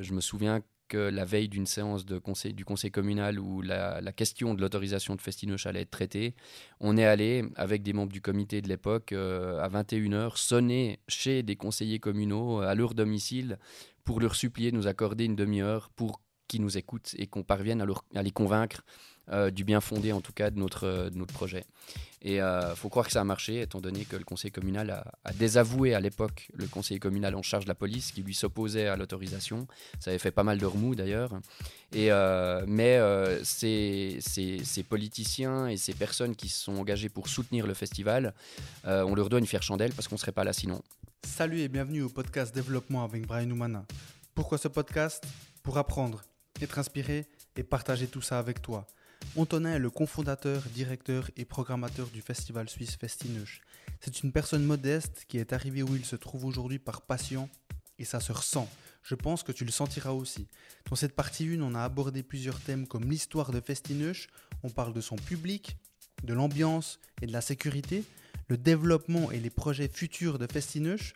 je me souviens que la veille d'une séance du conseil communal où la, question de l'autorisation de Festinoche allait être traitée, on est allé, avec des membres du comité de l'époque, euh, à 21h, sonner chez des conseillers communaux à leur domicile pour leur supplier de nous accorder une demi-heure pour qu'ils nous écoutent et qu'on parvienne à, les convaincre euh, du bien fondé en tout cas de notre, euh, de notre projet. Et il euh, faut croire que ça a marché, étant donné que le conseil communal a, désavoué à l'époque le conseil communal en charge de la police qui lui s'opposait à l'autorisation. Ça avait fait pas mal de remous d'ailleurs. Et, mais ces, ces, ces, politiciens et ces personnes qui se sont engagées pour soutenir le festival, on leur doit une fière chandelle parce qu'on ne serait pas là sinon. Salut et bienvenue au podcast Développement avec Brian Oumana. Pourquoi ce podcast? Pour apprendre, être inspiré et partager tout ça avec toi. Antonin est le cofondateur, directeur et programmateur du festival suisse Festineuch. C'est une personne modeste qui est arrivée où il se trouve aujourd'hui par passion et ça se ressent. Je pense que tu le sentiras aussi. Dans cette partie 1, on a abordé plusieurs thèmes comme l'histoire de Festineuch, on parle de son public, de l'ambiance et de la sécurité, le développement et les projets futurs de Festineuch,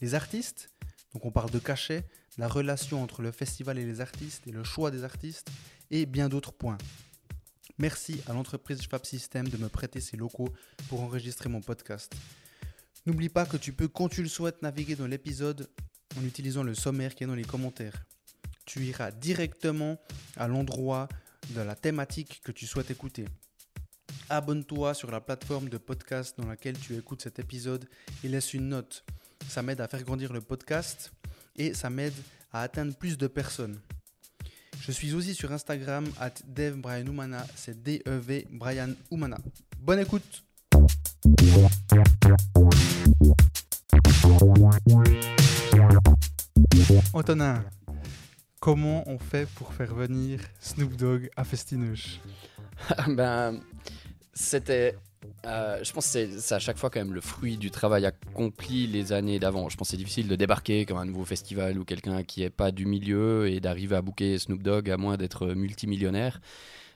les artistes, donc on parle de cachet, la relation entre le festival et les artistes et le choix des artistes, et bien d'autres points. Merci à l'entreprise Fab System de me prêter ses locaux pour enregistrer mon podcast. N'oublie pas que tu peux, quand tu le souhaites, naviguer dans l'épisode en utilisant le sommaire qui est dans les commentaires. Tu iras directement à l'endroit de la thématique que tu souhaites écouter. Abonne-toi sur la plateforme de podcast dans laquelle tu écoutes cet épisode et laisse une note. Ça m'aide à faire grandir le podcast et ça m'aide à atteindre plus de personnes. Je suis aussi sur Instagram, at Dev c'est D-E-V Brian Oumana. Bonne écoute Antonin, comment on fait pour faire venir Snoop Dogg à Festineuch Ben, c'était euh, je pense que c'est à chaque fois quand même le fruit du travail accompli les années d'avant. Je pense que c'est difficile de débarquer comme un nouveau festival ou quelqu'un qui n'est pas du milieu et d'arriver à booker Snoop Dogg à moins d'être multimillionnaire.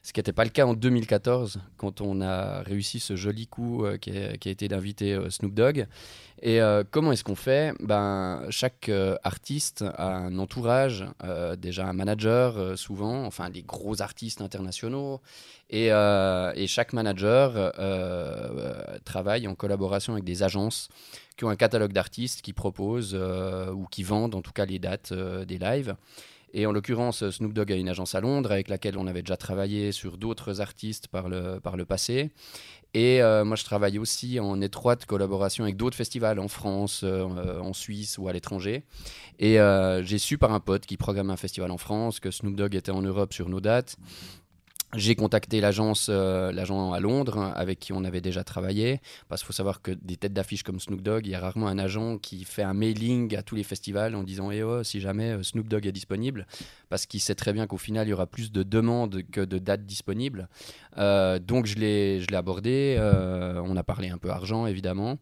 Ce qui n'était pas le cas en 2014, quand on a réussi ce joli coup euh, qui, a, été d'inviter euh, Snoop Dogg. Et euh, comment est-ce qu'on fait? Ben, Chaque artiste a un entourage, déjà un manager souvent, enfin des gros artistes internationaux. Et chaque manager travaille en collaboration avec des agences qui ont un catalogue d'artistes qui proposent ou qui vendent en tout cas les dates des lives. Et en l'occurrence, Snoop Dogg a une agence à Londres avec laquelle on avait déjà travaillé sur d'autres artistes par le, par le passé. Et euh, moi, je travaille aussi en étroite collaboration avec d'autres festivals en France, euh, en Suisse ou à l'étranger. Et euh, j'ai su par un pote qui programme un festival en France que Snoop Dogg était en Europe sur nos dates j'ai contacté l'agence euh, l'agent à Londres avec qui on avait déjà travaillé parce qu'il faut savoir que des têtes d'affiche comme Snoop Dogg, il y a rarement un agent qui fait un mailing à tous les festivals en disant eh oh, si jamais euh, Snoop Dogg est disponible parce qu'il sait très bien qu'au final il y aura plus de demandes que de dates disponibles. Euh, donc je l'ai je l'ai abordé, on a parlé un peu argent évidemment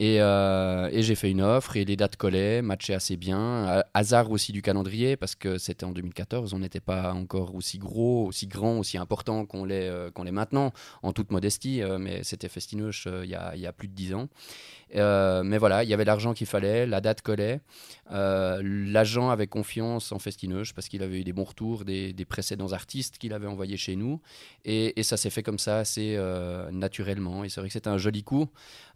euh, et, j'ai fait une offre et les dates collaient, matchaient assez bien. hasard aussi du calendrier parce que c'était en 2014, on n'était pas encore aussi gros, aussi grand, aussi important qu'on l'est euh, maintenant, en toute modestie, euh, mais c'était Festinoche il y, a, y, a, plus de 10 ans. Mais voilà, il y avait l'argent qu'il fallait, la date collait. L'agent avait confiance en Festinoche parce qu'il avait eu des bons retours des, précédents artistes qu'il avait envoyés chez nous. Et, ça s'est fait comme ça assez naturellement. Et c'est vrai que c'était un joli coup.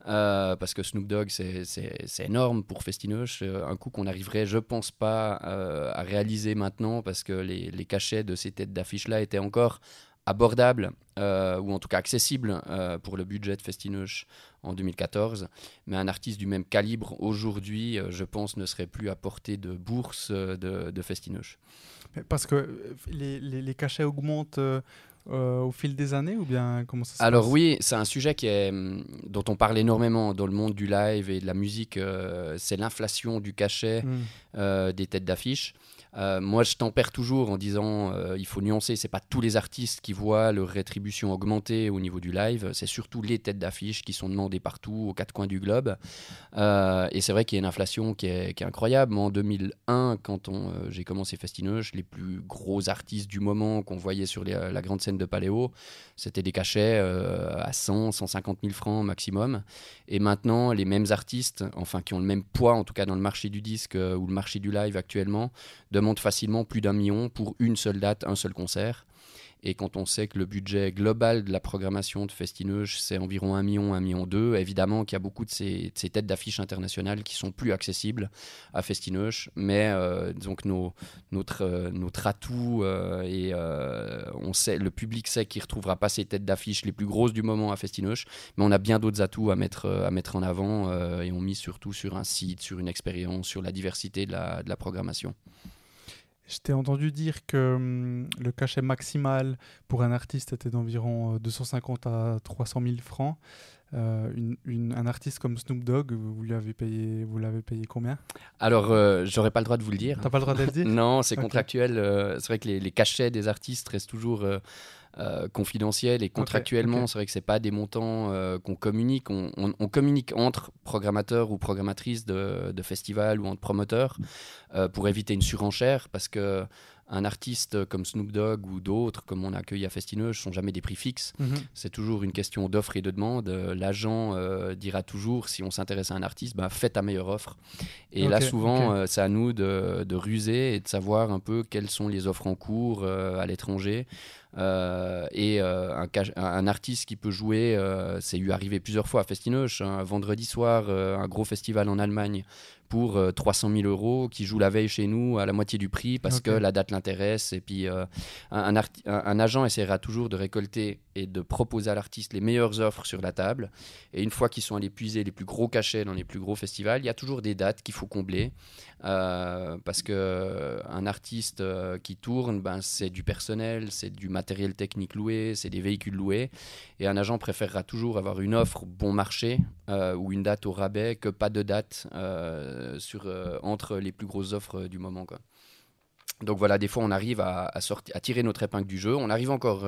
Euh, parce que Snoop Dogg, c'est énorme pour Festinoche. Euh, un coup qu'on n'arriverait, je pense pas, euh, à réaliser maintenant, parce que les, les cachets de ces têtes d'affiche-là étaient encore abordables, ou en tout cas accessibles pour le budget de Festinoche en 2014. Mais un artiste du même calibre, aujourd'hui, je pense, ne serait plus à portée de bourse de, de Festinoche. Parce que les, les, les cachets augmentent euh, au fil des années ou bien comment ça se Alors oui, c'est un sujet qui est, hum, dont on parle énormément dans le monde du live et de la musique. Euh, c'est l'inflation du cachet hmm. euh, des têtes d'affiche. Euh, moi, je tempère toujours en disant euh, il faut nuancer. C'est pas tous les artistes qui voient leur rétribution augmenter au niveau du live. C'est surtout les têtes d'affiche qui sont demandées partout, aux quatre coins du globe. Euh, et c'est vrai qu'il y a une inflation qui est, incroyable. en 2001, quand j'ai commencé Festinoche, les plus gros artistes du moment qu'on voyait sur la grande scène scène de Paléo, c'était des cachets à 100, 150 000 francs maximum. Et maintenant, les mêmes artistes, enfin qui ont le même poids, en tout cas dans le marché du disque ou le marché du live actuellement, demandent facilement plus d'un million pour une seule date, un seul concert. Et quand on sait que le budget global de la programmation de Festineuge, c'est environ 1 million, 1 million 2, évidemment qu'il y a beaucoup de ces, têtes d'affiches internationales qui sont plus accessibles à Festineuge. Mais euh, donc nos, notre, euh, notre atout, euh, et on sait, le public sait qu'il ne retrouvera pas ces têtes d'affiches les plus grosses du moment à Festineuge, mais on a bien d'autres atouts à mettre, à mettre en avant et on mise surtout sur un site, sur une expérience, sur la diversité de la programmation. Je t'ai entendu dire que hum, le cachet maximal pour un artiste était d'environ 250 euh, à 300 000 francs. Euh, un artiste comme Snoop Dogg, vous l'avez payé, vous l'avez payé combien? Alors, euh, j'aurais pas le droit de vous le dire. T'as pas le droit de le dire? Non, c'est contractuel. c'est vrai que les, les, cachets des artistes restent toujours euh, confidentiel et contractuellement, c'est vrai que c'est pas des montants euh, qu'on communique. On, communique entre programmateurs ou programmatrices de, festivals ou entre promoteurs euh, pour éviter une surenchère parce que un artiste comme Snoop Dogg ou d'autres, comme on a accueilli à Festineux, ne sont jamais des prix fixes. Mhm. C'est toujours une question d'offre et de demande. L'agent dira toujours, si on s'intéresse à un artiste, bah, faites ta meilleure offre. Et là, souvent, c'est à nous de, de, ruser et de savoir un peu quelles sont les offres en cours à l'étranger. Euh, et euh, un, un, artiste qui peut jouer, euh, c'est lui arrivé plusieurs fois à Festinoche, un vendredi soir, un gros festival en Allemagne pour 300 000 euros, qui joue la veille chez nous à la moitié du prix parce que la date l'intéresse. Et puis, un, un, agent essaiera toujours de récolter et de proposer à l'artiste les meilleures offres sur la table. Et une fois qu'ils sont allés puiser les plus gros cachets dans les plus gros festivals, il y a toujours des dates qu'il faut combler. Euh, parce que euh, un artiste euh, qui tourne, ben, c'est du personnel, c'est du matériel technique loué, c'est des véhicules loués. Et un agent préférera toujours avoir une offre bon marché ou une date au rabais que pas de date sur, entre les plus grosses offres du moment. Donc voilà, des fois on arrive à tirer notre épingle du jeu. On arrive encore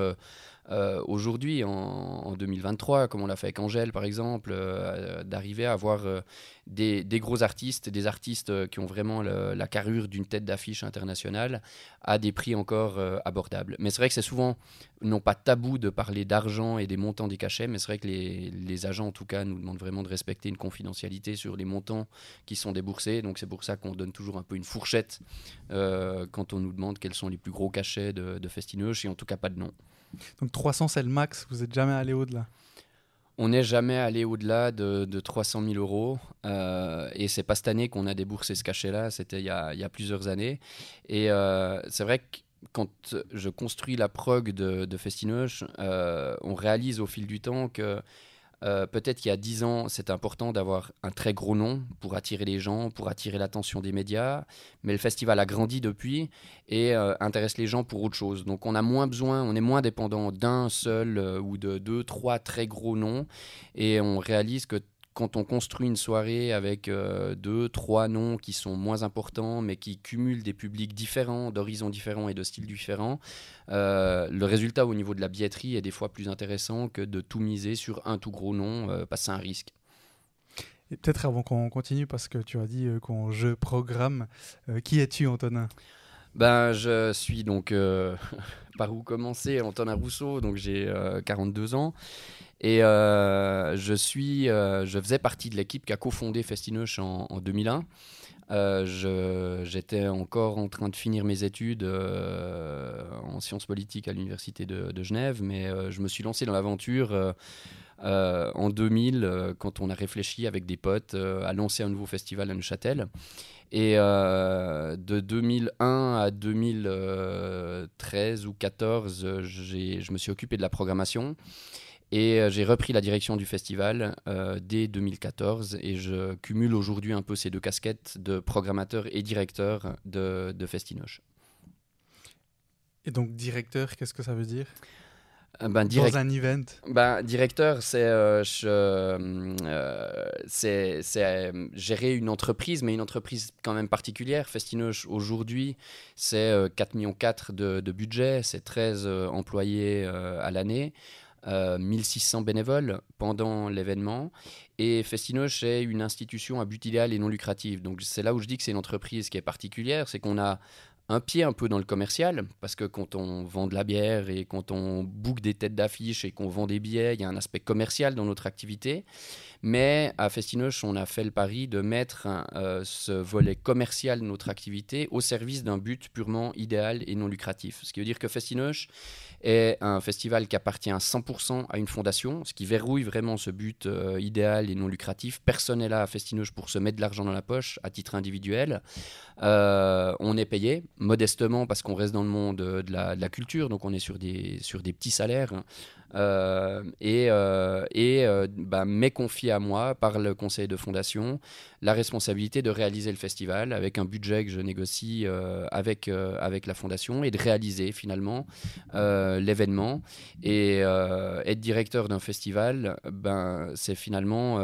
euh, aujourd'hui, en, 2023, comme on l'a fait avec Angèle par exemple, euh, d'arriver à avoir euh, des, gros artistes, des artistes qui ont vraiment la carrure d'une tête d'affiche internationale à des prix encore abordables. Mais c'est vrai que c'est souvent, non pas tabou de parler d'argent et des montants des cachets, mais c'est vrai que les, agents en tout cas nous demandent vraiment de respecter une confidentialité sur les montants qui sont déboursés. Donc c'est pour ça qu'on donne toujours un peu une fourchette quand on nous demande quels sont les plus gros cachets de, de Festineuche et en tout cas pas de nom. Donc 300, c'est le max, vous n'êtes jamais allé au-delà on n'est jamais allé au-delà de, 300 000 euros. Euh, et c'est pas cette année qu'on a déboursé ce cachet-là, c'était il, y a plusieurs années. Et euh, c'est vrai que quand je construis la prog de, de euh, on réalise au fil du temps que euh, peut-être qu'il y a 10 ans, c'était important d'avoir un très gros nom pour attirer les gens, pour attirer l'attention des médias. Mais le festival a grandi depuis et euh, intéresse les gens pour autre chose. Donc on a moins besoin, on est moins dépendant d'un seul euh, ou de deux, trois très gros noms. Et on réalise que quand on construit une soirée avec euh, deux, trois noms qui sont moins importants, mais qui cumulent des publics différents, d'horizons différents et de styles différents, euh, le résultat au niveau de la billetterie est des fois plus intéressant que de tout miser sur un tout gros nom, euh, un risque. Et peut-être avant qu'on continue, parce que tu as dit qu'on je programme, qui es-tu, Antonin? Ben, je suis donc, par où commencer, Antonin Rousseau, donc j'ai 42 ans. Et euh, je, suis, euh, je faisais partie de l'équipe qui a cofondé Festinoche en, 2001. Euh, j'étais encore en train de finir mes études en sciences politiques à l'université de, Genève, mais je me suis lancé dans l'aventure en 2000 quand on a réfléchi avec des potes à lancer un nouveau festival à Neuchâtel. Et de 2001 à 2013 ou 2014, je me suis occupé de la programmation. Et euh, j'ai repris la direction du festival euh, dès 2014 et je cumule aujourd'hui un peu ces deux casquettes de programmateur et directeur de Festinoche. Et donc directeur, qu'est-ce que ça veut dire? Euh, ben, Dans un event ben, Directeur, c'est euh, gérer une entreprise, mais une entreprise quand même particulière. Festinoche, aujourd'hui, c'est 4,4 millions de, de budget, c'est 13 employés à l'année. 1600 euh, bénévoles pendant l'événement. Et Festinoche est une institution à but idéal et non lucratif. Donc c'est là où je dis que c'est une entreprise qui est particulière, c'est qu'on a un pied un peu dans le commercial, parce que quand on vend de la bière et quand on book des têtes d'affiche et qu'on vend des billets, il y a un aspect commercial dans notre activité. Mais à Festinoche, on a fait le pari de mettre euh, ce volet commercial de notre activité au service d'un but purement idéal et non lucratif. Ce qui veut dire que Festinoche est un festival qui appartient à 100% à une fondation, ce qui verrouille vraiment ce but euh, idéal et non lucratif. Personne n'est là à Festinoche pour se mettre de l'argent dans la poche à titre individuel. Euh, on est payé modestement parce qu'on reste dans le monde de la, de la, culture, donc on est sur des, sur des petits salaires. Euh, et, euh, et euh, bah, m'est confié à moi par le conseil de fondation la responsabilité de réaliser le festival avec un budget que je négocie avec, avec la fondation et de réaliser finalement l'événement. Et être directeur d'un festival, ben, c'est finalement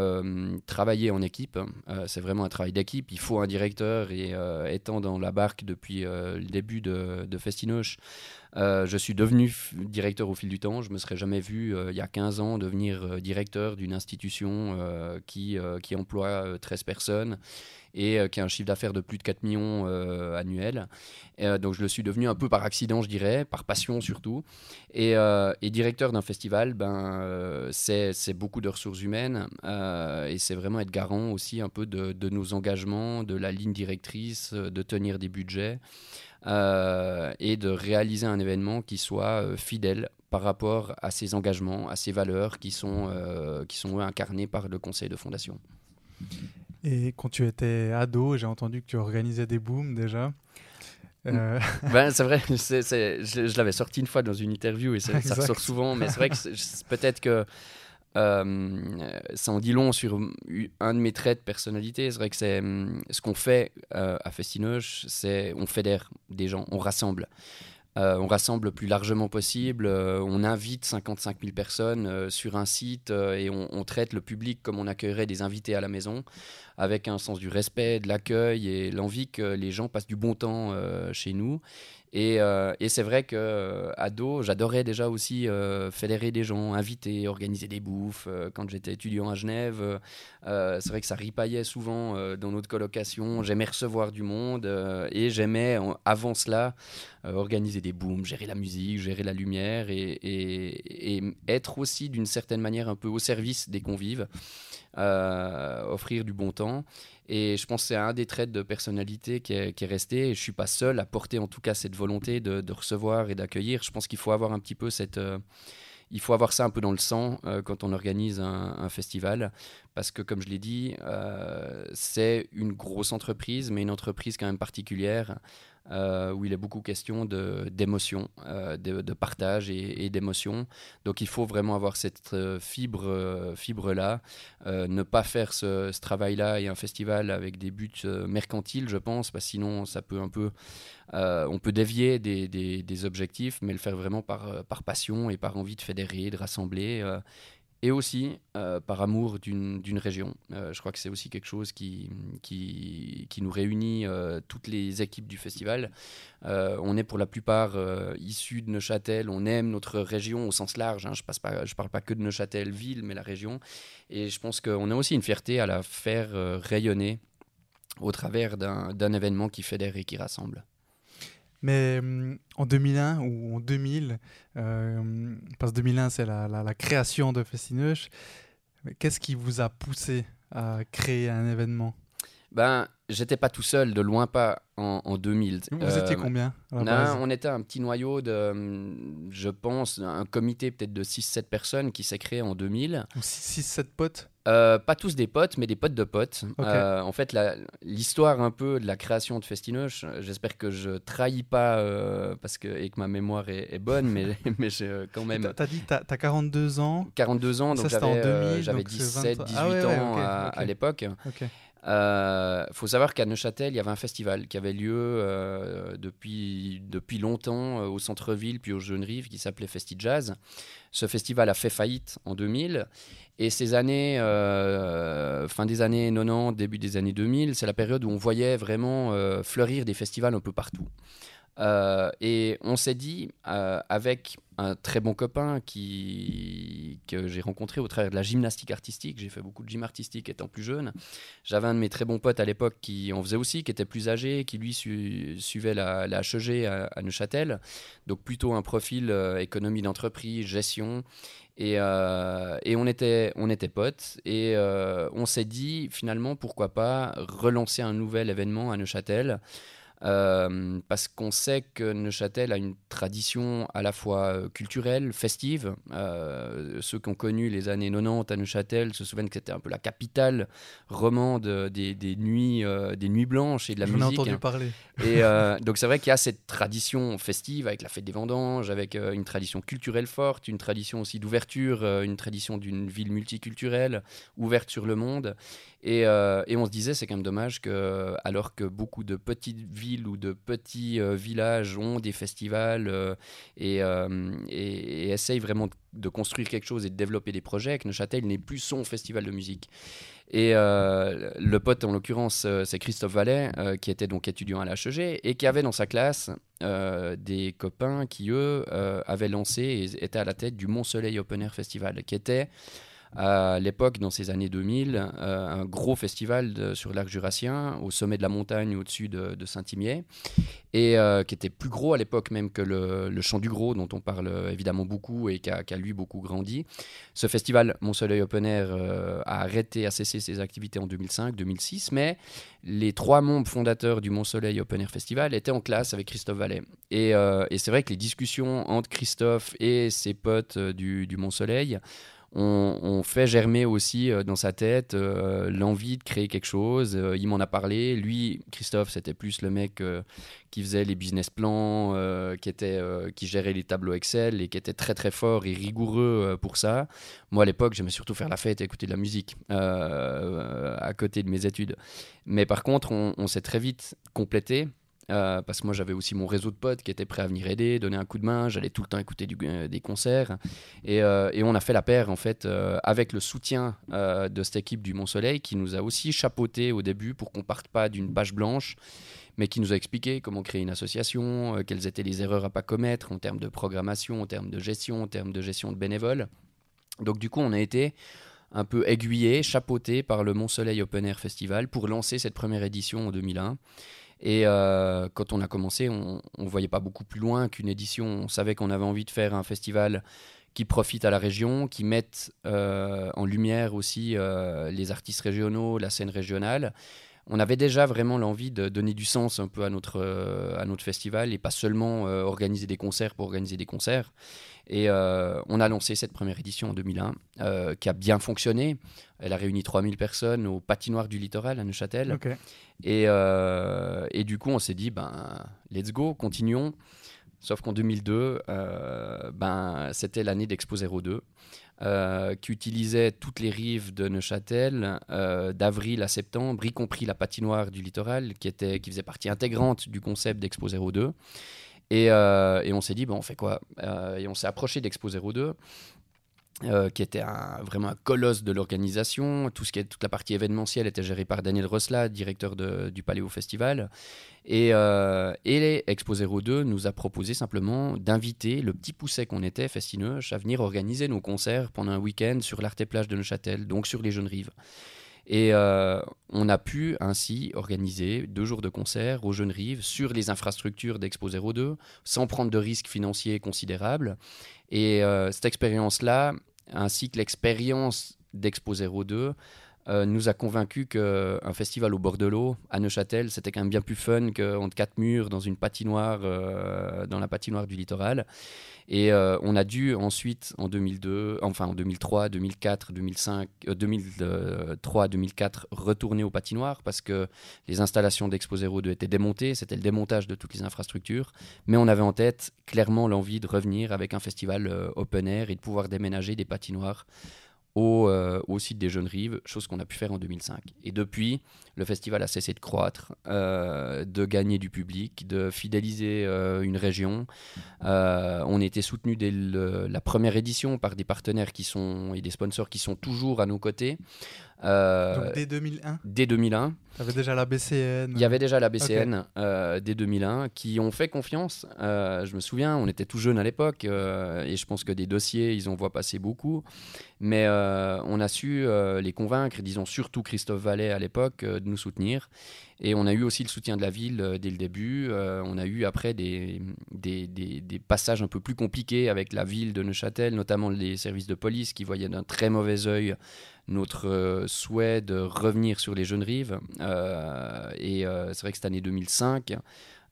travailler en équipe. c'est vraiment un travail d'équipe. Il faut un directeur et étant dans la barque depuis le début de, de Festinoche, euh, je suis devenu directeur au fil du temps. Je me serais jamais vu, euh, il y a 15 ans, devenir euh, directeur d'une institution qui, qui emploie 13 personnes et qui a un chiffre d'affaires de plus de 4 millions annuels. donc je le suis devenu un peu par accident, je dirais, par passion surtout. Et, et directeur d'un festival, ben, c'est beaucoup de ressources humaines et c'est vraiment être garant aussi un peu de, de, nos engagements, de la ligne directrice, de tenir des budgets. Euh, et de réaliser un événement qui soit euh, fidèle par rapport à ses engagements, à ses valeurs qui sont, euh, qui sont incarnées par le conseil de fondation. Et quand tu étais ado, j'ai entendu que tu organisais des booms déjà. Mm. Ben, c'est vrai, je, l'avais sorti une fois dans une interview et ça ressort souvent, mais c'est vrai que peut-être que euh, ça en dit long sur un de mes traits de personnalité. C'est vrai que c'est hum, ce qu'on fait euh, à Festinoche, c'est on fédère des gens, on rassemble. Euh, on rassemble le plus largement possible, on invite 55 000 personnes sur un site et on, on, traite le public comme on accueillerait des invités à la maison, avec un sens du respect, de l'accueil et l'envie que les gens passent du bon temps chez nous. Euh, et, c'est vrai que euh, ado, j'adorais déjà aussi euh, fédérer des gens, inviter, organiser des bouffes. quand j'étais étudiant à Genève, c'est vrai que ça ripaillait souvent dans notre colocation. J'aimais recevoir du monde et j'aimais, avant cela, organiser des booms, gérer la musique, gérer la lumière et, être aussi d'une certaine manière un peu au service des convives, offrir du bon temps. Et je pense que c'est un des traits de personnalité qui est, resté. Et je suis pas seul à porter en tout cas cette volonté de, recevoir et d'accueillir. Je pense qu'il faut avoir un petit peu cette... Euh, il faut avoir ça un peu dans le sang euh, quand on organise un, festival, parce que comme je l'ai dit, euh, c'est une grosse entreprise, mais une entreprise quand même particulière. Euh, où il est beaucoup question d'émotion, de, de, de, partage et, d'émotion. Donc il faut vraiment avoir cette euh, fibre, euh, fibre là, ne pas faire ce, travail-là et un festival avec des buts mercantiles, je pense, parce sinon ça peut un peu, on peut dévier des, des, des, objectifs, mais le faire vraiment par, par passion et par envie de fédérer, de rassembler et aussi euh, par amour d'une région. Euh, je crois que c'est aussi quelque chose qui, qui, nous réunit euh, toutes les équipes du festival. on est pour la plupart issus de Neuchâtel, on aime notre région au sens large. Hein. Je ne parle pas que de Neuchâtel, ville, mais la région. Et je pense qu'on a aussi une fierté à la faire rayonner au travers d'un événement qui fédère et qui rassemble. Mais hum, en 2001 ou en 2000, euh, parce que 2001 c'est la, création de Festinoche, qu'est-ce qui vous a poussé à créer un événement? Ben, j'étais pas tout seul, de loin pas en, en 2000. Vous étiez euh, combien On était un petit noyau de, hum, je pense, un comité peut-être de 6-7 personnes qui s'est créé en 2000. 6-7 potes euh, pas tous des potes, mais des potes de potes. Euh, en fait, l'histoire un peu de la création de Festinoche, j'espère que je trahis pas euh, parce que, et que ma mémoire est, bonne, mais, mais quand même. T'as dit, t'as as 42 ans 42 ans, donc j'avais 17, 18 ans à, l'époque. Il faut savoir qu'à Neuchâtel, il y avait un festival qui avait lieu depuis, depuis longtemps au centre-ville, puis aux Jeunes Rives, qui s'appelait Festi Jazz. Ce festival a fait faillite en 2000 et ces années, euh, fin des années 90, début des années 2000, c'est la période où on voyait vraiment euh, fleurir des festivals un peu partout. Euh, et on s'est dit, euh, avec un très bon copain qui, que j'ai rencontré au travers de la gymnastique artistique, j'ai fait beaucoup de gym artistique étant plus jeune. J'avais un de mes très bons potes à l'époque qui en faisait aussi, qui était plus âgé, qui lui suivait la, la HEG à, Neuchâtel. Donc plutôt un profil euh, économie d'entreprise, gestion. Et, et, on, était, on était potes et on s'est dit finalement pourquoi pas relancer un nouvel événement à Neuchâtel euh, parce qu'on sait que Neuchâtel a une tradition à la fois euh, culturelle, festive. Euh, ceux qui ont connu les années 90 à Neuchâtel se souviennent que c'était un peu la capitale romande des, des nuits, des nuits blanches et de la musique. J'en ai entendu parler. Et donc c'est vrai qu'il y a cette tradition festive avec la fête des vendanges, avec une tradition culturelle forte, une tradition aussi d'ouverture, une tradition d'une ville multiculturelle, ouverte sur le monde. Et, et, on se disait, c'est quand même dommage que, alors que beaucoup de petites villes ou de petits euh, villages ont des festivals euh, et, euh, et, et, essayent vraiment de construire quelque chose et de développer des projets, que Neuchâtel n'est plus son festival de musique. Et le pote, en l'occurrence, c'est Christophe Vallet, qui était donc étudiant à l'HEG et qui avait dans sa classe des copains qui, eux, avaient lancé et étaient à la tête du Mont Soleil Open Air Festival, qui était à l'époque, dans ces années 2000, euh, un gros festival sur l'arc jurassien, au sommet de la montagne au-dessus de, Saint-Imier, et euh, qui était plus gros à l'époque même que le, le Chant du Gros, dont on parle évidemment beaucoup et qui a, lui beaucoup grandi. Ce festival, Mon Soleil Open Air, euh, a arrêté, a cessé ses activités en 2005-2006, mais les trois membres fondateurs du Mont Soleil Open Air Festival étaient en classe avec Christophe Vallet. Et, et c'est vrai que les discussions entre Christophe et ses potes du, du Mont Soleil on, fait germer aussi euh, dans sa tête euh, l'envie de créer quelque chose. Euh, il m'en a parlé. Lui, Christophe, c'était plus le mec qui faisait les business plans, qui, était, qui gérait les tableaux Excel et qui était très très fort et rigoureux pour ça. Moi, à l'époque, j'aimais surtout faire la fête et écouter de la musique à côté de mes études. Mais par contre, on s'est très vite complété. Euh, parce que moi j'avais aussi mon réseau de potes qui étaient prêts à venir aider, donner un coup de main, j'allais tout le temps écouter euh, des concerts et, euh, et, on a fait la paire en fait avec le soutien de cette équipe du Mont Soleil qui nous a aussi chapeauté au début pour qu'on parte pas d'une page blanche mais qui nous a expliqué comment créer une association, quelles étaient les erreurs à pas commettre en termes de programmation, en termes de gestion, en termes de gestion de bénévoles. Donc du coup on a été un peu aiguillé, chapeauté par le Mont Soleil Open Air Festival pour lancer cette première édition en 2001. Et euh, quand on a commencé, on ne voyait pas beaucoup plus loin qu'une édition. On savait qu'on avait envie de faire un festival qui profite à la région, qui mette euh, en lumière aussi euh, les artistes régionaux, la scène régionale. On avait déjà vraiment l'envie de donner du sens un peu à notre, à notre festival et pas seulement organiser des concerts pour organiser des concerts. Et euh, on a lancé cette première édition en 2001, euh, qui a bien fonctionné. Elle a réuni 3000 personnes au patinoire du littoral à Neuchâtel. Et, euh, et, du coup, on s'est dit, ben, let's go, continuons. Sauf qu'en 2002, ben, c'était l'année d'Expo 02, qui utilisait toutes les rives de Neuchâtel d'avril à septembre, y compris la patinoire du littoral, qui, était, qui faisait partie intégrante du concept d'Expo 02. Euh, et, on s'est dit, bon, on fait quoi? Euh, Et on s'est approché d'Expo 02. Euh, qui était vraiment un colosse de l'organisation. Tout ce qui est, toute la partie événementielle était gérée par Daniel Rosla, directeur du Paléo Festival. Et, et Expo 02 nous a proposé simplement d'inviter le petit pousset qu'on était, Festinoche, à venir organiser nos concerts pendant un week-end sur l'Arte Plage de Neuchâtel, donc sur les Jeunes Rives. Et euh, on a pu ainsi organiser deux jours de concert aux Jeunes Rives sur les infrastructures d'Expo 02 sans prendre de risques financiers considérables. Et euh, cette expérience-là, ainsi que l'expérience d'Expo 02, euh, nous a convaincu qu'un festival au bord de l'eau, à Neuchâtel, c'était quand même bien plus fun qu'entre quatre murs dans une patinoire, dans la patinoire du littoral. Et euh, on a dû ensuite, en 2002, enfin en 2003, 2004, 2005, 2003, 2004, retourner au patinoire parce que les installations d'Expo 02 étaient démontées. C'était le démontage de toutes les infrastructures. Mais on avait en tête clairement l'envie de revenir avec un festival euh, open air et de pouvoir déménager des patinoires euh, au, site des Jeunes Rives, chose qu'on a pu faire en 2005. Et depuis, le festival a cessé de croître, euh, de gagner du public, de fidéliser euh, une région. on été soutenu dès la première édition par des partenaires qui et des sponsors qui sont toujours à nos côtés. Donc dès 2001 Dès 2001. Il y avait déjà la BCN. Il y avait déjà la BCN dès 2001 qui ont fait confiance. je me souviens, on était tout jeunes à l'époque et je pense que des dossiers, ils ont voit passer beaucoup. Mais on a su les convaincre, disons surtout Christophe Vallet à l'époque, de nous soutenir. Et on a eu aussi le soutien de la ville euh, dès le début. Euh, on a eu après des, des, des, passages un peu plus compliqués avec la ville de Neuchâtel, notamment les services de police qui voyaient d'un très mauvais œil notre euh, souhait de revenir sur les jeunes rives. et c'est vrai que cette année 2005,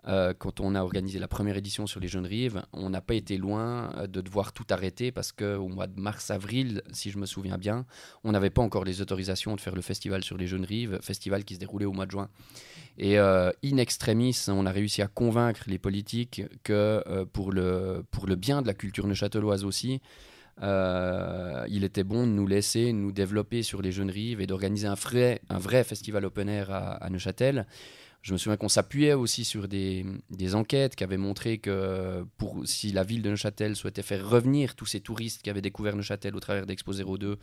euh, quand on a organisé la première édition sur les Jeunes Rives, on n'a pas été loin euh, de devoir tout arrêter parce qu'au mois de mars-avril, si je me souviens bien, on n'avait pas encore les autorisations de faire le festival sur les Jeunes Rives, festival qui se déroulait au mois de juin. Et euh, in extremis, on a réussi à convaincre les politiques que pour, le, pour le bien de la culture neuchâteloise aussi, il était bon de nous laisser nous développer sur les Jeunes Rives et d'organiser un vrai, un vrai festival open air à Neuchâtel. Je me souviens qu'on s'appuyait aussi sur des, des, enquêtes qui avaient montré que pour, si la ville de Neuchâtel souhaitait faire revenir tous ces touristes qui avaient découvert Neuchâtel au travers d'Expo 02,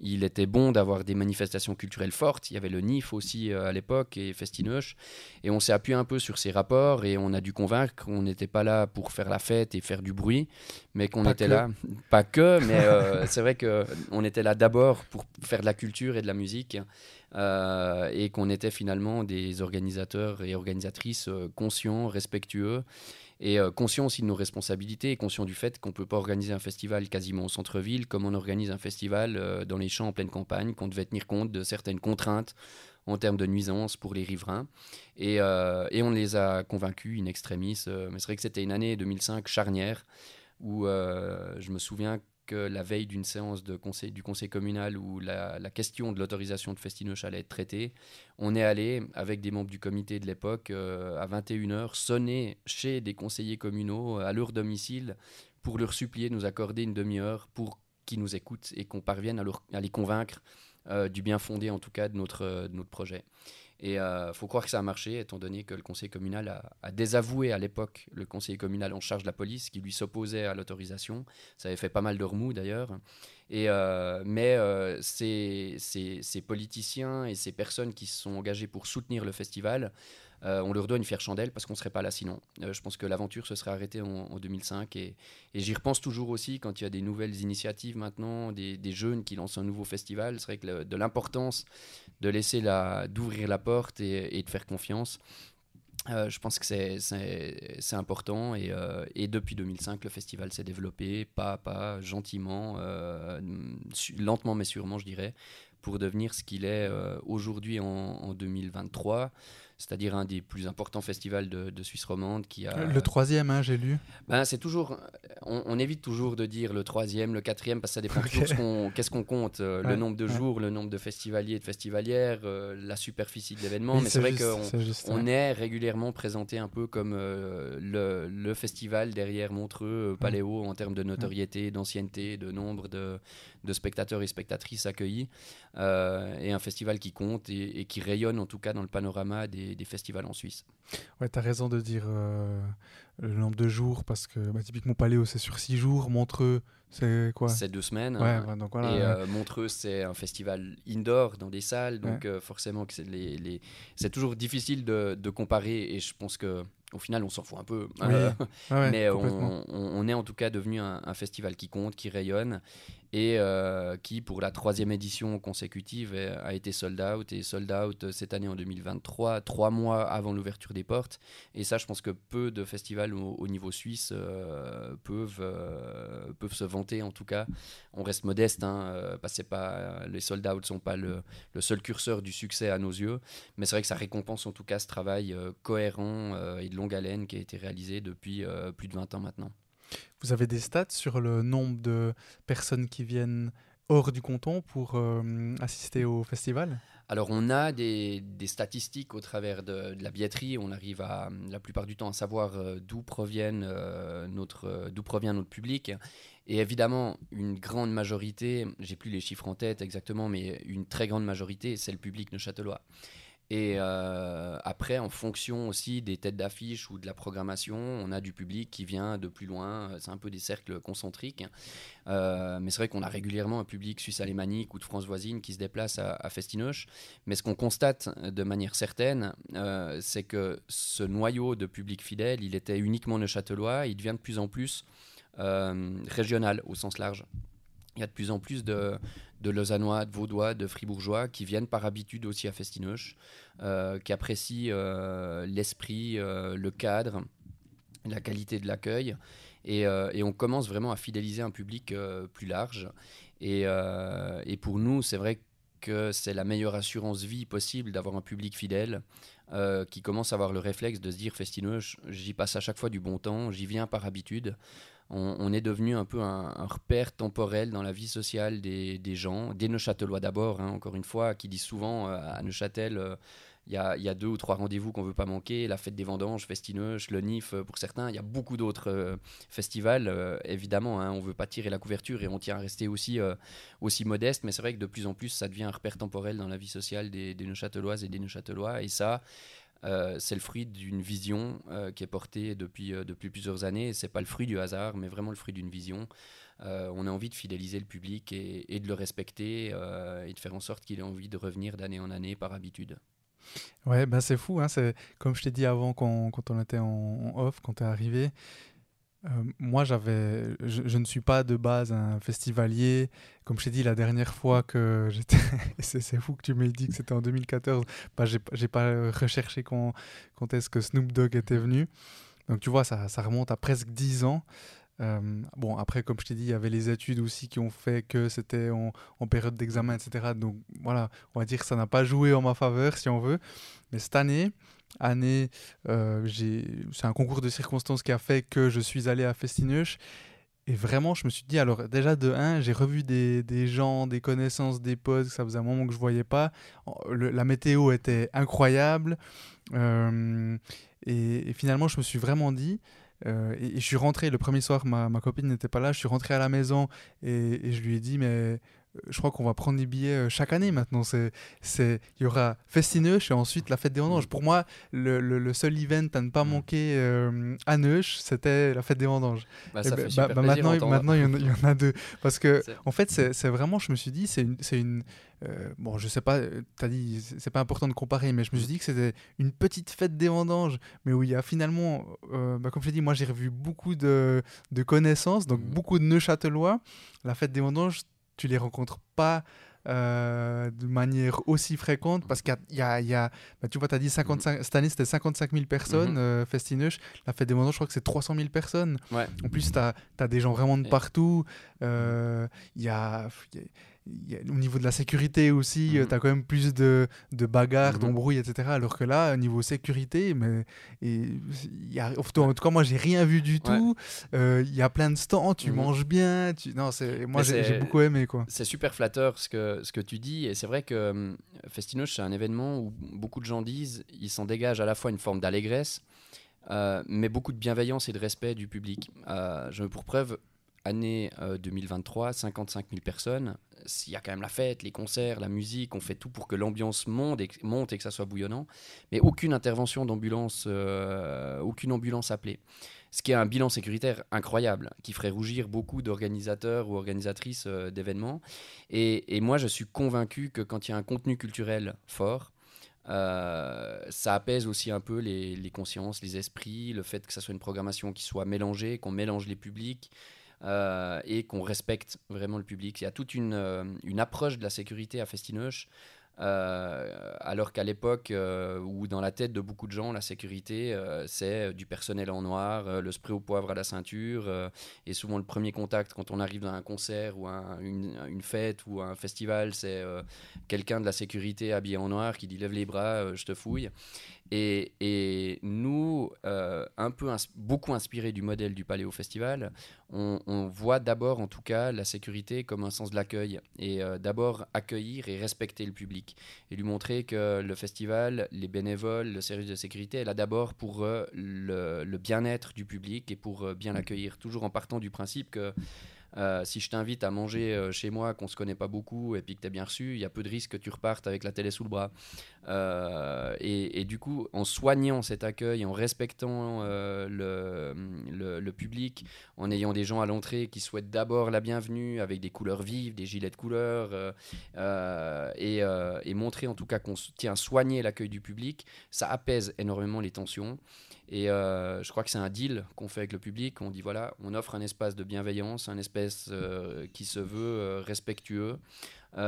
il était bon d'avoir des manifestations culturelles fortes. Il y avait le NIF aussi euh, à l'époque et Festinoche. Et on s'est appuyé un peu sur ces rapports et on a dû convaincre qu'on n'était pas là pour faire la fête et faire du bruit, mais qu'on était là, pas que, mais euh, c'est vrai qu'on était là d'abord pour faire de la culture et de la musique. Euh, et qu'on était finalement des organisateurs et organisatrices euh, conscients, respectueux et euh, conscients aussi de nos responsabilités et conscients du fait qu'on ne peut pas organiser un festival quasiment au centre-ville comme on organise un festival dans les champs en pleine campagne, qu'on devait tenir compte de certaines contraintes en termes de nuisances pour les riverains. Et, et on les a convaincus in extremis. mais c'est vrai que c'était une année 2005 charnière où je me souviens la veille d'une séance du conseil communal où la, question de l'autorisation de Festinoche allait être traitée, on est allé, avec des membres du comité de l'époque, euh, à 21h, sonner chez des conseillers communaux à leur domicile pour leur supplier de nous accorder une demi-heure pour qu'ils nous écoutent et qu'on parvienne à, les convaincre euh, du bien fondé, en tout cas, de notre projet. Et il euh, faut croire que ça a marché, étant donné que le conseil communal a, désavoué à l'époque le conseil communal en charge de la police, qui lui s'opposait à l'autorisation. Ça avait fait pas mal de remous d'ailleurs. Euh, mais euh, ces, ces, politiciens et ces personnes qui se sont engagées pour soutenir le festival on leur doit une fière chandelle parce qu'on ne serait pas là sinon. Euh, je pense que l'aventure se serait arrêtée en, 2005 et, j'y repense toujours aussi quand il y a des nouvelles initiatives maintenant, des, jeunes qui lancent un nouveau festival. C'est vrai que de l'importance de laisser la, d'ouvrir la porte et, de faire confiance. Euh, je pense que c'est important et, depuis 2005, le festival s'est développé pas à pas, gentiment, lentement mais sûrement, je dirais, pour devenir ce qu'il est aujourd'hui en, 2023 c'est-à-dire un des plus importants festivals de, Suisse romande qui a... Le troisième, hein, j'ai lu. Ben, c'est toujours... On, évite toujours de dire le troisième, le quatrième, parce que ça dépend toujours qu'est-ce qu'on compte. Euh, le nombre de jours, le nombre de festivaliers et de festivalières, euh, la superficie de l'événement. Mais c'est vrai qu'on on est régulièrement présenté un peu comme euh, le, le, festival derrière Montreux, Paléo, en termes de notoriété, d'ancienneté, de nombre de, de spectateurs et spectatrices accueillis, et un festival qui compte et, qui rayonne en tout cas dans le panorama des, festivals en Suisse. Ouais, tu as raison de dire euh, le nombre de jours, parce que bah, typiquement Paléo c'est sur six jours, Montreux c'est quoi? C'est deux semaines. Ouais, hein. donc voilà, et euh, Montreux, c'est un festival indoor dans des salles, donc forcément que c'est les, les... toujours difficile de, de, comparer. Et je pense que au final, on s'en fout un peu. mais on, on, est en tout cas devenu un, un, festival qui compte, qui rayonne et euh, qui, pour la troisième édition consécutive, a été sold out et sold out cette année en 2023, trois mois avant l'ouverture des portes. Et ça, je pense que peu de festivals au, niveau suisse euh, peuvent, euh, peuvent se vanter. En tout cas, on reste modeste, hein, parce pas les sold out sont pas le, le, seul curseur du succès à nos yeux, mais c'est vrai que ça récompense en tout cas ce travail cohérent et de longue haleine qui a été réalisé depuis plus de 20 ans maintenant. Vous avez des stats sur le nombre de personnes qui viennent hors du canton pour euh, assister au festival? Alors on a des, statistiques au travers de, la billetterie, on arrive à la plupart du temps à savoir euh, euh, d'où provient notre public. Et évidemment une grande majorité, j'ai plus les chiffres en tête exactement mais une très grande majorité c'est le public neuchâtelois. Et euh, après, en fonction aussi des têtes d'affiche ou de la programmation, on a du public qui vient de plus loin. C'est un peu des cercles concentriques. Euh, mais c'est vrai qu'on a régulièrement un public suisse-alémanique ou de France voisine qui se déplace à, à Festinoche. Mais ce qu'on constate de manière certaine, euh, c'est que ce noyau de public fidèle, il était uniquement neuchâtelois. Il devient de plus en plus régional au sens large. Il y a de plus en plus de, de Lausannois, de Vaudois, de Fribourgeois qui viennent par habitude aussi à Festinoche, euh, qui apprécient euh, l'esprit, euh, le cadre, la qualité de l'accueil. Et, on commence vraiment à fidéliser un public plus large. Et, pour nous, c'est vrai que c'est la meilleure assurance vie possible d'avoir un public fidèle qui commence à avoir le réflexe de se dire Festinoche, j'y passe à chaque fois du bon temps, j'y viens par habitude on, est devenu un peu un, repère temporel dans la vie sociale des, gens, des Neuchâtelois d'abord, hein, encore une fois, qui disent souvent euh, à Neuchâtel, euh, il y, a, deux ou trois rendez-vous qu'on ne veut pas manquer, la fête des vendanges, Festineuch, le NIF euh, pour certains, il y a beaucoup d'autres festivals, évidemment, hein, on ne veut pas tirer la couverture et on tient à rester aussi, aussi modeste, mais c'est vrai que de plus en plus ça devient un repère temporel dans la vie sociale des, des Neuchâteloises et des Neuchâtelois, et ça, euh, c'est le fruit d'une vision euh, qui est portée depuis, euh, plusieurs années. Ce n'est pas le fruit du hasard, mais vraiment le fruit d'une vision. on a envie de fidéliser le public et, de le respecter et de faire en sorte qu'il ait envie de revenir d'année en année par habitude. Ouais, ben c'est fou. Hein, comme je t'ai dit avant quand, on était en, off, quand tu es arrivé. Euh, moi, j'avais, je, ne suis pas de base un festivalier. Comme je t'ai dit la dernière fois que j'étais, c'est, fou que tu m'aies dit que c'était en 2014. Bah, j'ai, pas recherché quand, est-ce que Snoop Dogg était venu. Donc tu vois, ça, remonte à presque 10 ans. Euh, bon, après, comme je t'ai dit, il y avait les études aussi qui ont fait que c'était en, période d'examen, etc. Donc voilà, on va dire que ça n'a pas joué en ma faveur, si on veut. Mais cette année, année, euh, c'est un concours de circonstances qui a fait que je suis allé à Festineuch. Et vraiment, je me suis dit, alors déjà de 1, j'ai revu des, des, gens, des connaissances, des potes, ça faisait un moment que je voyais pas. la météo était incroyable. Euh, et, finalement, je me suis vraiment dit, euh, et, je suis rentré le premier soir, ma, ma copine n'était pas là, je suis rentré à la maison et je lui ai dit, mais je crois qu'on va prendre des billets euh, chaque année maintenant. C'est, c'est, il y aura Festineuch et ensuite la fête des vendanges. Pour moi, le, le, seul event à ne pas mm. manquer euh, à Neuch, c'était la fête des vendanges. Bah, ça fait bah, bah, maintenant, maintenant il, y en, a deux. Parce que, en fait, c'est, vraiment, je me suis dit, c'est une. C'est une euh, bon, je sais pas, tu as dit, c'est pas important de comparer, mais je me suis dit que c'était une petite fête des vendanges, mais où il y a finalement, bah, comme je l'ai dit, moi j'ai revu beaucoup de, de connaissances, donc mm. beaucoup de Neuchâtelois. La fête des vendanges, tu les rencontres pas euh, de manière aussi fréquente parce qu'il y a, y a bah, tu vois, tu as dit 55, cette année c'était 55 000 personnes, mm la fête des vendanges, je crois que c'est 300 000 personnes. En plus, tu as, as, des gens vraiment de partout. Euh, il y a au niveau de la sécurité aussi, euh, mhm. tu as quand même plus de, de bagarres, mhm. d'embrouilles, etc. Alors que là, au niveau sécurité, mais, et, y a, en tout cas, moi, j'ai rien vu du tout. Euh, il y a plein de stands, tu mhm. manges bien. Tu... Non, moi, j'ai beaucoup aimé. quoi. C'est super flatteur ce que, ce que tu dis. Et c'est vrai que euh, Festinoche, c'est un événement où beaucoup de gens disent il s'en dégage à la fois une forme d'allégresse, mais beaucoup de bienveillance et de respect du public. je pour preuve, année 2023, 55 000 personnes. Il y a quand même la fête, les concerts, la musique, on fait tout pour que l'ambiance monte et, que ça soit bouillonnant. Mais aucune intervention d'ambulance, euh, aucune ambulance appelée. Ce qui est un bilan sécuritaire incroyable, qui ferait rougir beaucoup d'organisateurs ou organisatrices euh, d'événements. Et, moi, je suis convaincu que quand il y a un contenu culturel fort, euh, ça apaise aussi un peu les, les, consciences, les esprits, le fait que ça soit une programmation qui soit mélangée, qu'on mélange les publics, euh, et qu'on respecte vraiment le public. Il y a toute une, euh, approche de la sécurité à Festinoche euh, alors qu'à l'époque euh, où dans la tête de beaucoup de gens, la sécurité, c'est du personnel en noir, le spray au poivre à la ceinture, et souvent le premier contact quand on arrive dans un concert ou une, une, fête ou un festival, c'est quelqu'un de la sécurité habillé en noir qui dit lève les bras, je te fouille. Et, nous, un peu beaucoup inspiré du modèle du Paléo Festival, on, voit d'abord en tout cas la sécurité comme un sens de l'accueil, et d'abord accueillir et respecter le public et lui montrer que le festival, les bénévoles, le service de sécurité est là d'abord pour euh, le, bien-être du public et pour euh, bien l'accueillir, toujours en partant du principe que Euh, si je t'invite à manger euh, chez moi, qu'on se connaît pas beaucoup et puis que tu bien reçu, il y a peu de risques que tu repartes avec la télé sous le bras. Euh, et, du coup, en soignant cet accueil, en respectant le, public, en ayant des gens à l'entrée qui souhaitent d'abord la bienvenue avec des couleurs vives, des gilets de couleurs, et, et, montrer en tout cas qu'on tient soigner l'accueil du public, ça apaise énormément les tensions. Et euh, je crois que c'est un deal qu'on fait avec le public. On dit voilà, on offre un espace de bienveillance, un espace euh, qui se veut euh, respectueux, où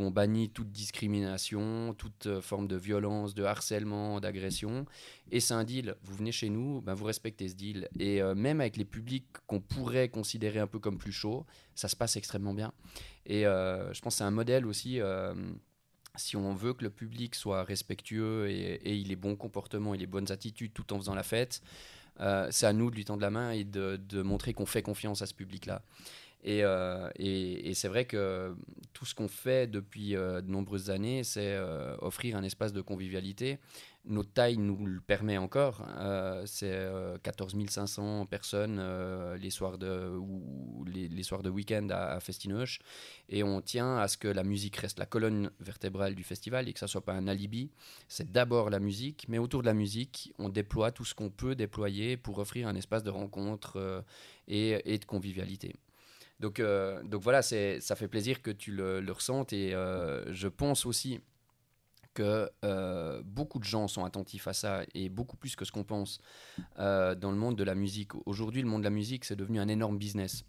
on bannit toute discrimination, toute forme de violence, de harcèlement, d'agression. Et c'est un deal. Vous venez chez nous, ben vous respectez ce deal. Et même avec les publics qu'on pourrait considérer un peu comme plus chauds, ça se passe extrêmement bien. Et je pense que c'est un modèle aussi si on veut que le public soit respectueux et, ait bon comportement et les bonnes attitudes tout en faisant la fête, euh, c'est à nous de lui tendre la main et de, montrer qu'on fait confiance à ce public-là. Euh, et, c'est vrai que tout ce qu'on fait depuis euh, de nombreuses années, c'est offrir un espace de convivialité notre taille nous le permet encore. Euh, c'est 14 euh, 500 personnes euh, les soirs de, les, soirs de week-end à, à Festinoche. Et on tient à ce que la musique reste la colonne vertébrale du festival et que ça ne soit pas un alibi. C'est d'abord la musique, mais autour de la musique, on déploie tout ce qu'on peut déployer pour offrir un espace de rencontre et, de convivialité. Donc, donc voilà, ça fait plaisir que tu le, ressentes et je pense aussi que euh, beaucoup de gens sont attentifs à ça et beaucoup plus que ce qu'on pense euh, dans le monde de la musique. Aujourd'hui, le monde de la musique, c'est devenu un énorme business.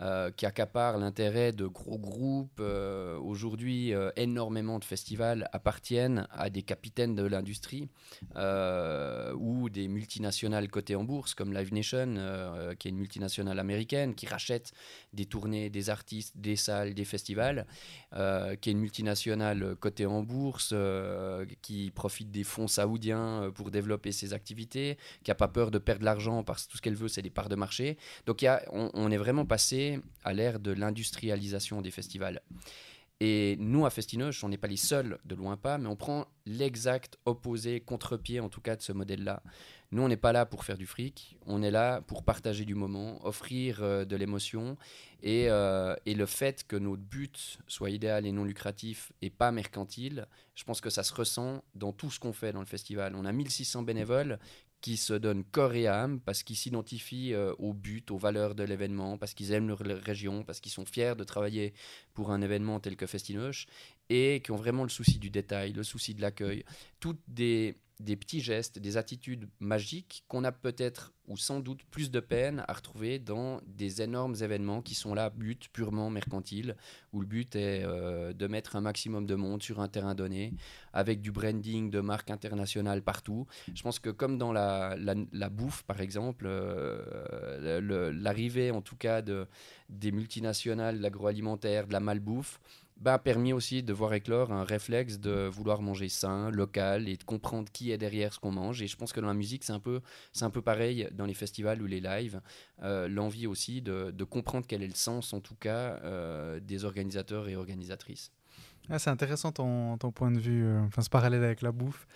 Euh, qui accapare l'intérêt de gros groupes. Euh, aujourd'hui, euh, énormément de festivals appartiennent à des capitaines de l'industrie ou des multinationales cotées en bourse, comme Live Nation, qui est une multinationale américaine, qui rachète des tournées, des artistes, des salles, des festivals, qui est une multinationale cotée en bourse, qui profite des fonds saoudiens pour développer ses activités, qui n'a pas peur de perdre l'argent parce que tout ce qu'elle veut, c'est des parts de marché. Donc on est vraiment passé à l'ère de l'industrialisation des festivals. Et nous, à Festinoche, on n'est pas les seuls, de loin pas, mais on prend l'exact opposé, contre-pied en tout cas de ce modèle-là. Nous, on n'est pas là pour faire du fric, on est là pour partager du moment, offrir euh, de l'émotion. Et, euh, et, le fait que notre but soit idéal et non lucratif et pas mercantile, je pense que ça se ressent dans tout ce qu'on fait dans le festival. On a 1600 bénévoles qui se donnent corps et âme parce qu'ils s'identifient euh, au but, aux valeurs de l'événement, parce qu'ils aiment leur région, parce qu'ils sont fiers de travailler pour un événement tel que Festinoche et qui ont vraiment le souci du détail, le souci de l'accueil. Toutes des des petits gestes, des attitudes magiques qu'on a peut-être ou sans doute plus de peine à retrouver dans des énormes événements qui sont là, but purement mercantile, où le but est euh, de mettre un maximum de monde sur un terrain donné, avec du branding de marques internationales partout. Je pense que comme dans la, la, bouffe, par exemple, euh, l'arrivée en tout cas de, des multinationales, de l'agroalimentaire, de la malbouffe, bah, permis aussi de voir éclore un réflexe de vouloir manger sain, local et de comprendre qui est derrière ce qu'on mange. Et je pense que dans la musique, c'est un peu, un peu pareil dans les festivals ou les lives. Euh, l'envie aussi de, de, comprendre quel est le sens, en tout cas, euh, des organisateurs et organisatrices. Ah, c'est intéressant ton, ton, point de vue, euh, enfin ce parallèle avec la bouffe.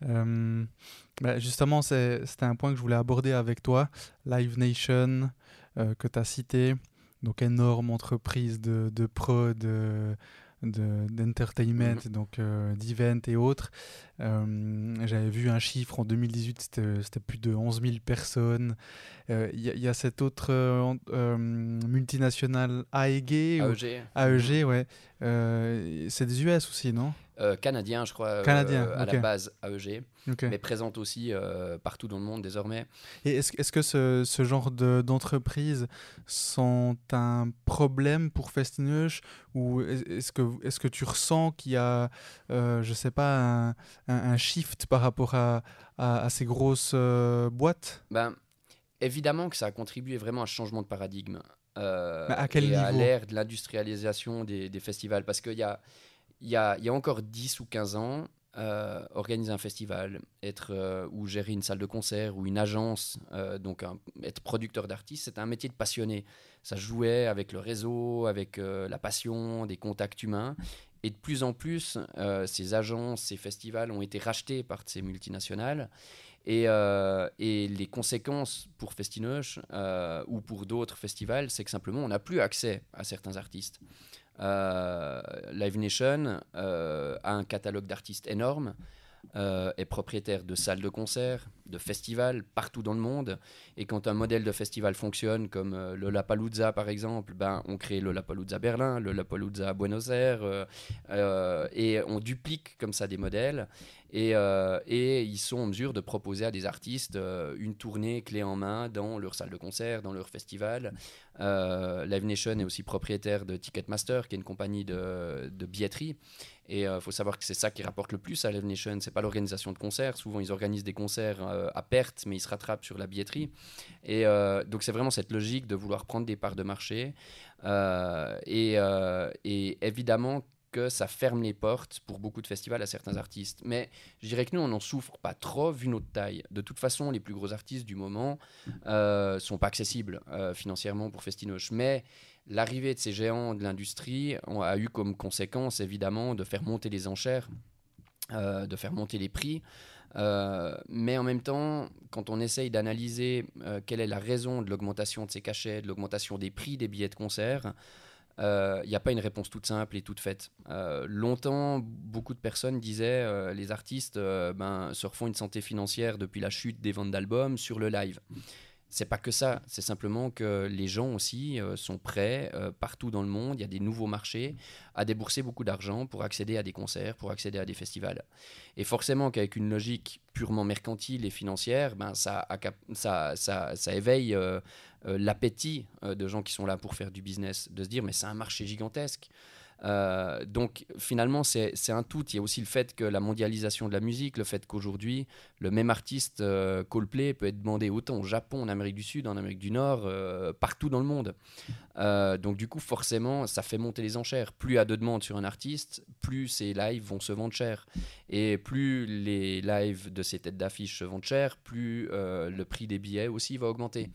Bah, justement, c'était un point que je voulais aborder avec toi. Live Nation, que tu as cité donc énorme entreprise de, de prod, d'entertainment, de, donc euh, d'event et autres. Euh, j'avais vu un chiffre en 2018, c'était plus de 11 000 personnes. Euh, il y, a cette autre multinationale AEG. AEG. AEG, ouais. c'est des US aussi, non? Euh, canadien, je crois, euh, à la base AEG, mais présente aussi euh, partout dans le monde désormais. Et est-ce est que ce, ce genre d'entreprises sont un problème pour Festinoche ou est-ce que, est que tu ressens qu'il y a, je sais pas, un, un, shift par rapport à, à, ces grosses boîtes? Ben, Évidemment que ça a contribué vraiment à un changement de paradigme. à quel et niveau? à l'ère de l'industrialisation des, des, festivals. Parce qu'il y a, il y a, encore 10 ou 15 ans, euh, organiser un festival, être euh, ou gérer une salle de concert ou une agence, euh, donc être producteur d'artistes, c'était un métier de passionné. Ça jouait avec le réseau, avec la passion, des contacts humains. Et de plus en plus, ces agences, ces festivals ont été rachetés par ces multinationales. Et, et les conséquences pour Festinoche ou pour d'autres festivals, c'est que simplement on n'a plus accès à certains artistes. Euh, Live Nation a un catalogue d'artistes énorme. Est propriétaire de salles de concert, de festivals partout dans le monde. Et quand un modèle de festival fonctionne, comme le Lapalooza par exemple, ben, on crée le Lapalooza Berlin, le Lapalooza Buenos Aires, et on duplique comme ça des modèles. Euh, et, ils sont en mesure de proposer à des artistes euh, une tournée clé en main dans leur salle de concert, dans leur festival. Euh, Live Nation est aussi propriétaire de Ticketmaster, qui est une compagnie de, billetterie. Et il faut savoir que c'est ça qui rapporte le plus à Live Nation, c'est pas l'organisation de concerts. Souvent, ils organisent des concerts à perte, mais ils se rattrapent sur la billetterie. Et donc, c'est vraiment cette logique de vouloir prendre des parts de marché. et, évidemment, que ça ferme les portes pour beaucoup de festivals à certains artistes. Mais je dirais que nous, on n'en souffre pas trop vu notre taille. De toute façon, les plus gros artistes du moment ne euh, sont pas accessibles euh, financièrement pour Festinoche. Mais l'arrivée de ces géants de l'industrie a eu comme conséquence, évidemment, de faire monter les enchères, euh, de faire monter les prix. mais en même temps, quand on essaye d'analyser quelle est la raison de l'augmentation de ces cachets, de l'augmentation des prix des billets de concert, il euh, n'y a pas une réponse toute simple et toute faite. Euh, longtemps, beaucoup de personnes disaient euh, les artistes ben, se refont une santé financière depuis la chute des ventes d'albums sur le live. C'est pas que ça, c'est simplement que les gens aussi sont prêts partout dans le monde, il y a des nouveaux marchés, à débourser beaucoup d'argent pour accéder à des concerts, pour accéder à des festivals. Et forcément qu'avec une logique purement mercantile et financière, ben, ça, ça, ça, éveille euh, l'appétit euh, de gens qui sont là pour faire du business, de se dire mais c'est un marché gigantesque. Euh, donc finalement, c'est un tout. Il y a aussi le fait que la mondialisation de la musique, le fait qu'aujourd'hui, le même artiste Coldplay peut être demandé autant au Japon, en Amérique du Sud, en Amérique du Nord, partout dans le monde. donc du coup, forcément, ça fait monter les enchères. Plus il y a de demandes sur un artiste, plus ses lives vont se vendre cher. Et plus les lives de ces têtes d'affiche se vendent cher, plus le prix des billets aussi va augmenter.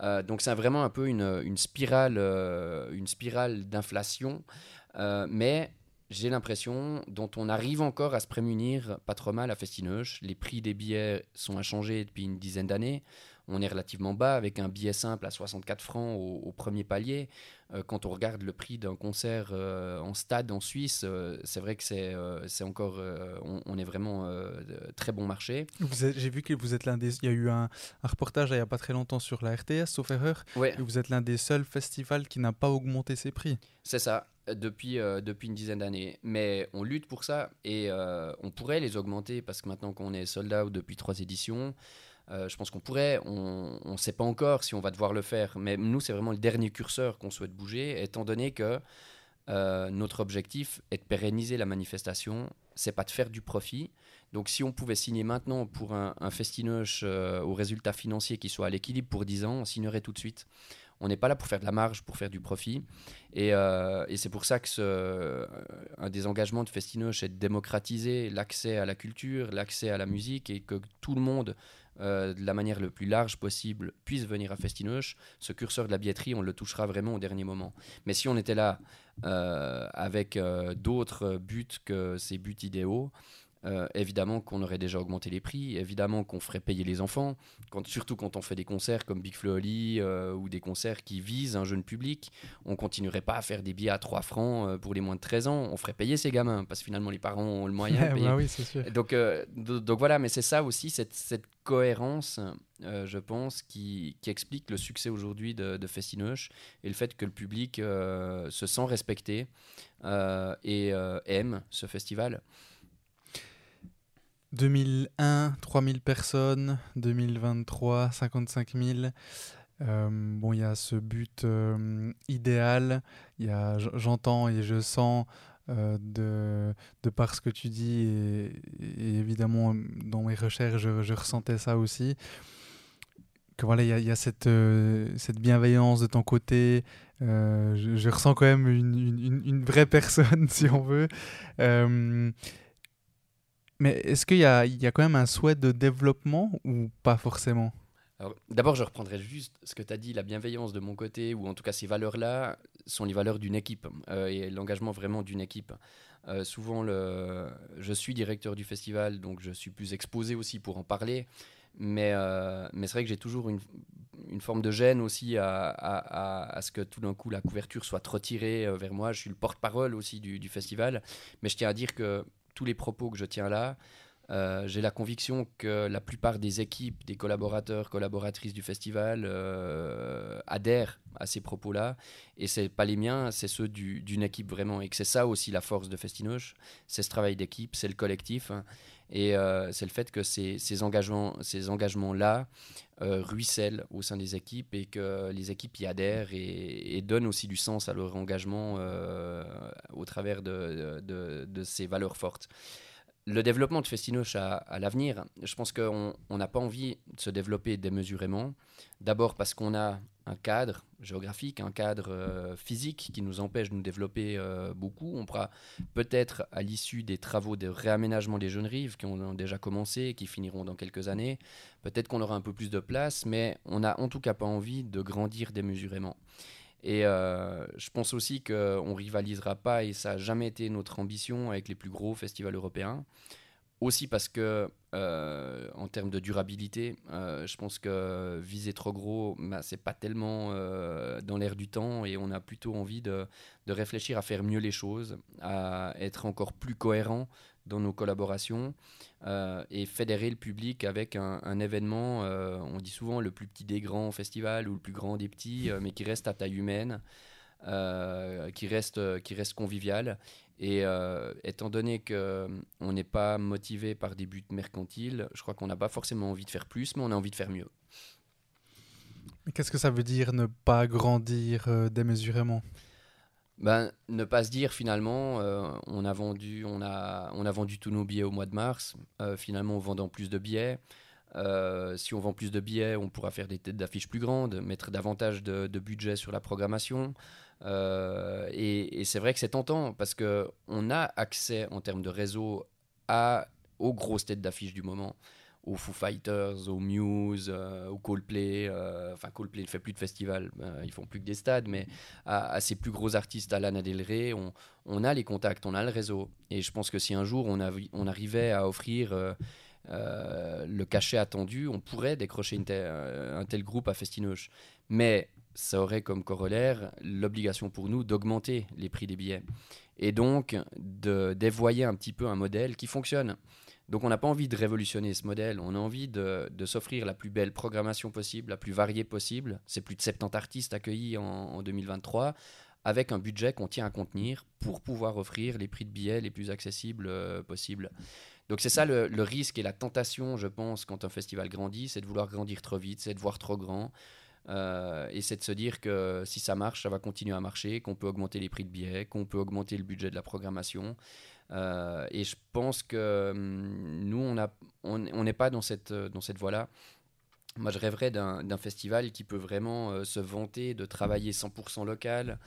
Euh, donc c'est vraiment un peu une, euh, une spirale d'inflation, euh, mais j'ai l'impression dont on arrive encore à se prémunir pas trop mal à Festineuch. Les prix des billets sont inchangés depuis une dizaine d'années on est relativement bas avec un billet simple à 64 francs au, premier palier. Euh, quand on regarde le prix d'un concert euh, en stade en Suisse, euh, c'est vrai que c'est c'est encore, on, est vraiment très bon marché. J'ai vu que vous êtes l'un des, il y a eu un, reportage il n'y a pas très longtemps sur la RTS, sauf erreur. Ouais. vous êtes l'un des seuls festivals qui n'a pas augmenté ses prix. C'est ça depuis, depuis une dizaine d'années. Mais on lutte pour ça et on pourrait les augmenter parce que maintenant qu'on est sold out depuis trois éditions, euh, je pense qu'on pourrait, on ne sait pas encore si on va devoir le faire, mais nous, c'est vraiment le dernier curseur qu'on souhaite bouger, étant donné que euh, notre objectif est de pérenniser la manifestation, c'est pas de faire du profit. Donc si on pouvait signer maintenant pour un, un festinoche euh, au résultat financier qui soit à l'équilibre pour 10 ans, on signerait tout de suite. On n'est pas là pour faire de la marge, pour faire du profit. Et, et c'est pour ça que un des engagements de Festinoche est de démocratiser l'accès à la culture, l'accès à la musique et que tout le monde euh, de la manière le plus large possible puisse venir à Festinoche, ce curseur de la billetterie, on le touchera vraiment au dernier moment. Mais si on était là euh, avec euh, d'autres buts que ces buts idéaux, euh, évidemment qu'on aurait déjà augmenté les prix, évidemment qu'on ferait payer les enfants, quand, surtout quand on fait des concerts comme Big Flo euh, ou des concerts qui visent un jeune public, on continuerait pas à faire des billets à 3 francs euh, pour les moins de 13 ans, on ferait payer ces gamins parce que finalement les parents ont le moyen de bah oui, sûr. Donc, donc voilà, mais c'est ça aussi, cette, cette cohérence, je pense, qui, qui, explique le succès aujourd'hui de, de Festinoche et le fait que le public se sent respecté et aime ce festival. 2001, 3000 personnes. 2023, 55 000. Euh, bon, il y a ce but euh, idéal. Il j'entends et je sens euh, de, de par ce que tu dis et, évidemment dans mes recherches, je, ressentais ça aussi. Que voilà, il y a, cette, cette bienveillance de ton côté. Je, ressens quand même une, une, vraie personne, si on veut. Mais est-ce qu'il y a, il y a quand même un souhait de développement ou pas forcément? D'abord, je reprendrai juste ce que tu as dit, la bienveillance de mon côté, ou en tout cas ces valeurs-là, sont les valeurs d'une équipe euh, et l'engagement vraiment d'une équipe. Euh, souvent, je suis directeur du festival, donc je suis plus exposé aussi pour en parler. Mais, euh, mais c'est vrai que j'ai toujours une, forme de gêne aussi à, à, à, ce que tout d'un coup la couverture soit retirée vers moi. Je suis le porte-parole aussi du, festival. Mais je tiens à dire que tous les propos que je tiens là, euh, j'ai la conviction que la plupart des équipes, des collaborateurs, collaboratrices du festival euh, adhèrent à ces propos-là. Et c'est pas les miens, c'est ceux d'une équipe vraiment. Et que c'est ça aussi la force de Festinoche, c'est ce travail d'équipe, c'est le collectif. Hein. Et euh, c'est le fait que ces, engagements-là engagements ruissellent au sein des équipes et que les équipes y adhèrent et, donnent aussi du sens à leur engagement au travers de, ces valeurs fortes le développement de Festinoche à, l'avenir, je pense qu'on n'a pas envie de se développer démesurément. D'abord parce qu'on a un cadre géographique, un cadre euh, physique qui nous empêche de nous développer euh, beaucoup. On pourra peut-être, à l'issue des travaux de réaménagement des jeunes rives qui ont déjà commencé et qui finiront dans quelques années, peut-être qu'on aura un peu plus de place, mais on n'a en tout cas pas envie de grandir démesurément. Et euh, je pense aussi qu'on ne rivalisera pas, et ça n'a jamais été notre ambition avec les plus gros festivals européens. Aussi parce que, euh, en termes de durabilité, euh, je pense que viser trop gros, bah, c'est pas tellement dans l'air du temps et on a plutôt envie de, de, réfléchir à faire mieux les choses, à être encore plus cohérent dans nos collaborations euh, et fédérer le public avec un, événement, euh, on dit souvent le plus petit des grands festivals ou le plus grand des petits, euh, mais qui reste à taille humaine, qui, reste, qui reste convivial. Et étant donné qu'on n'est pas motivé par des buts mercantiles, je crois qu'on n'a pas forcément envie de faire plus, mais on a envie de faire mieux. Qu'est-ce que ça veut dire ne pas grandir démesurément? Ben, ne pas se dire finalement, euh, on, a vendu, on, a, on a vendu tous nos billets au mois de mars, euh, finalement en vendant plus de billets. Euh, si on vend plus de billets, on pourra faire des têtes d'affiches plus grandes, mettre davantage de, budget sur la programmation. et, et c'est vrai que c'est tentant parce qu'on a accès en termes de réseau à, aux grosses têtes d'affiches du moment aux Foo Fighters, aux Muse, euh, aux Coldplay. Euh, enfin, Coldplay ne fait plus de festival, euh, ils font plus que des stades, mais à, ces plus gros artistes, à Lana Del Rey, on, a les contacts, on a le réseau. Et je pense que si un jour on, arrivait à offrir le cachet attendu, on pourrait décrocher un tel groupe à Festinoche. Mais ça aurait comme corollaire l'obligation pour nous d'augmenter les prix des billets. Et donc de dévoyer un petit peu un modèle qui fonctionne. Donc on n'a pas envie de révolutionner ce modèle, on a envie de, s'offrir la plus belle programmation possible, la plus variée possible. C'est plus de 70 artistes accueillis en, 2023 avec un budget qu'on tient à contenir pour pouvoir offrir les prix de billets les plus accessibles euh, possibles. Donc c'est ça le, risque et la tentation, je pense, quand un festival grandit, c'est de vouloir grandir trop vite, c'est de voir trop grand. Euh, et c'est de se dire que si ça marche, ça va continuer à marcher, qu'on peut augmenter les prix de billets, qu'on peut augmenter le budget de la programmation. Euh, et je pense que hum, nous, on n'est pas dans cette, dans cette voie-là. Moi, je rêverais d'un festival qui peut vraiment euh, se vanter de travailler 100% local,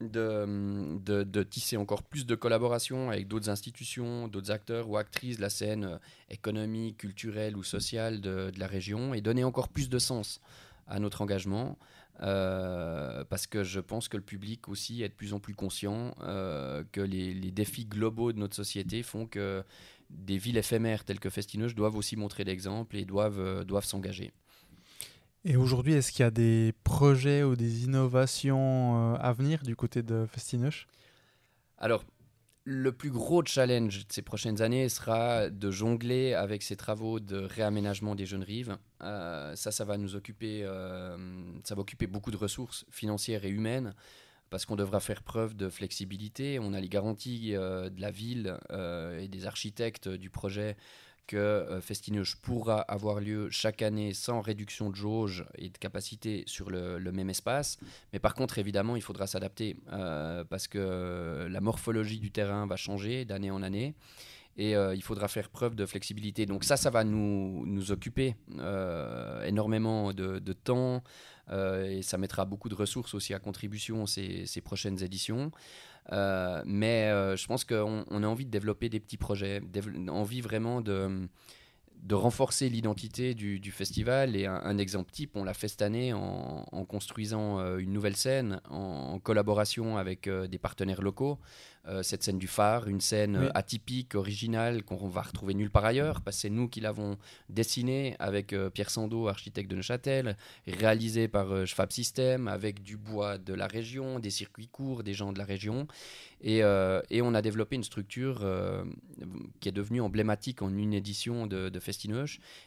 hum, de, tisser encore plus de collaborations avec d'autres institutions, d'autres acteurs ou actrices de la scène euh, économique, culturelle ou sociale de, la région et donner encore plus de sens à notre engagement. Euh, parce que je pense que le public aussi est de plus en plus conscient euh, que les, défis globaux de notre société font que des villes éphémères telles que Festinoche doivent aussi montrer l'exemple et doivent, euh, doivent s'engager. Et aujourd'hui, est-ce qu'il y a des projets ou des innovations à venir du côté de Festinoche Alors, le plus gros challenge de ces prochaines années sera de jongler avec ces travaux de réaménagement des jeunes rives. Euh, ça, ça va nous occuper, euh, ça va occuper beaucoup de ressources financières et humaines parce qu'on devra faire preuve de flexibilité. On a les garanties euh, de la ville et des architectes du projet que euh, Festinoche pourra avoir lieu chaque année sans réduction de jauge et de capacité sur le, même espace. Mais par contre, évidemment, il faudra s'adapter euh, parce que la morphologie du terrain va changer d'année en année et euh, il faudra faire preuve de flexibilité. Donc ça, ça va nous occuper énormément de, temps et ça mettra beaucoup de ressources aussi à contribution ces, prochaines éditions. Euh, mais euh, je pense qu'on on a envie de développer des petits projets, envie vraiment de renforcer l'identité du, festival. Et un, exemple type, on l'a fait cette année en, construisant euh, une nouvelle scène en, collaboration avec euh, des partenaires locaux. Euh, cette scène du phare, une scène atypique, originale, qu'on va retrouver nulle part ailleurs, parce que c'est nous qui l'avons dessinée avec Pierre Sando, architecte de Neuchâtel, réalisé par Schwab System, avec du bois de la région, des circuits courts, des gens de la région. Et, et on a développé une structure qui est devenue emblématique en une édition de, de.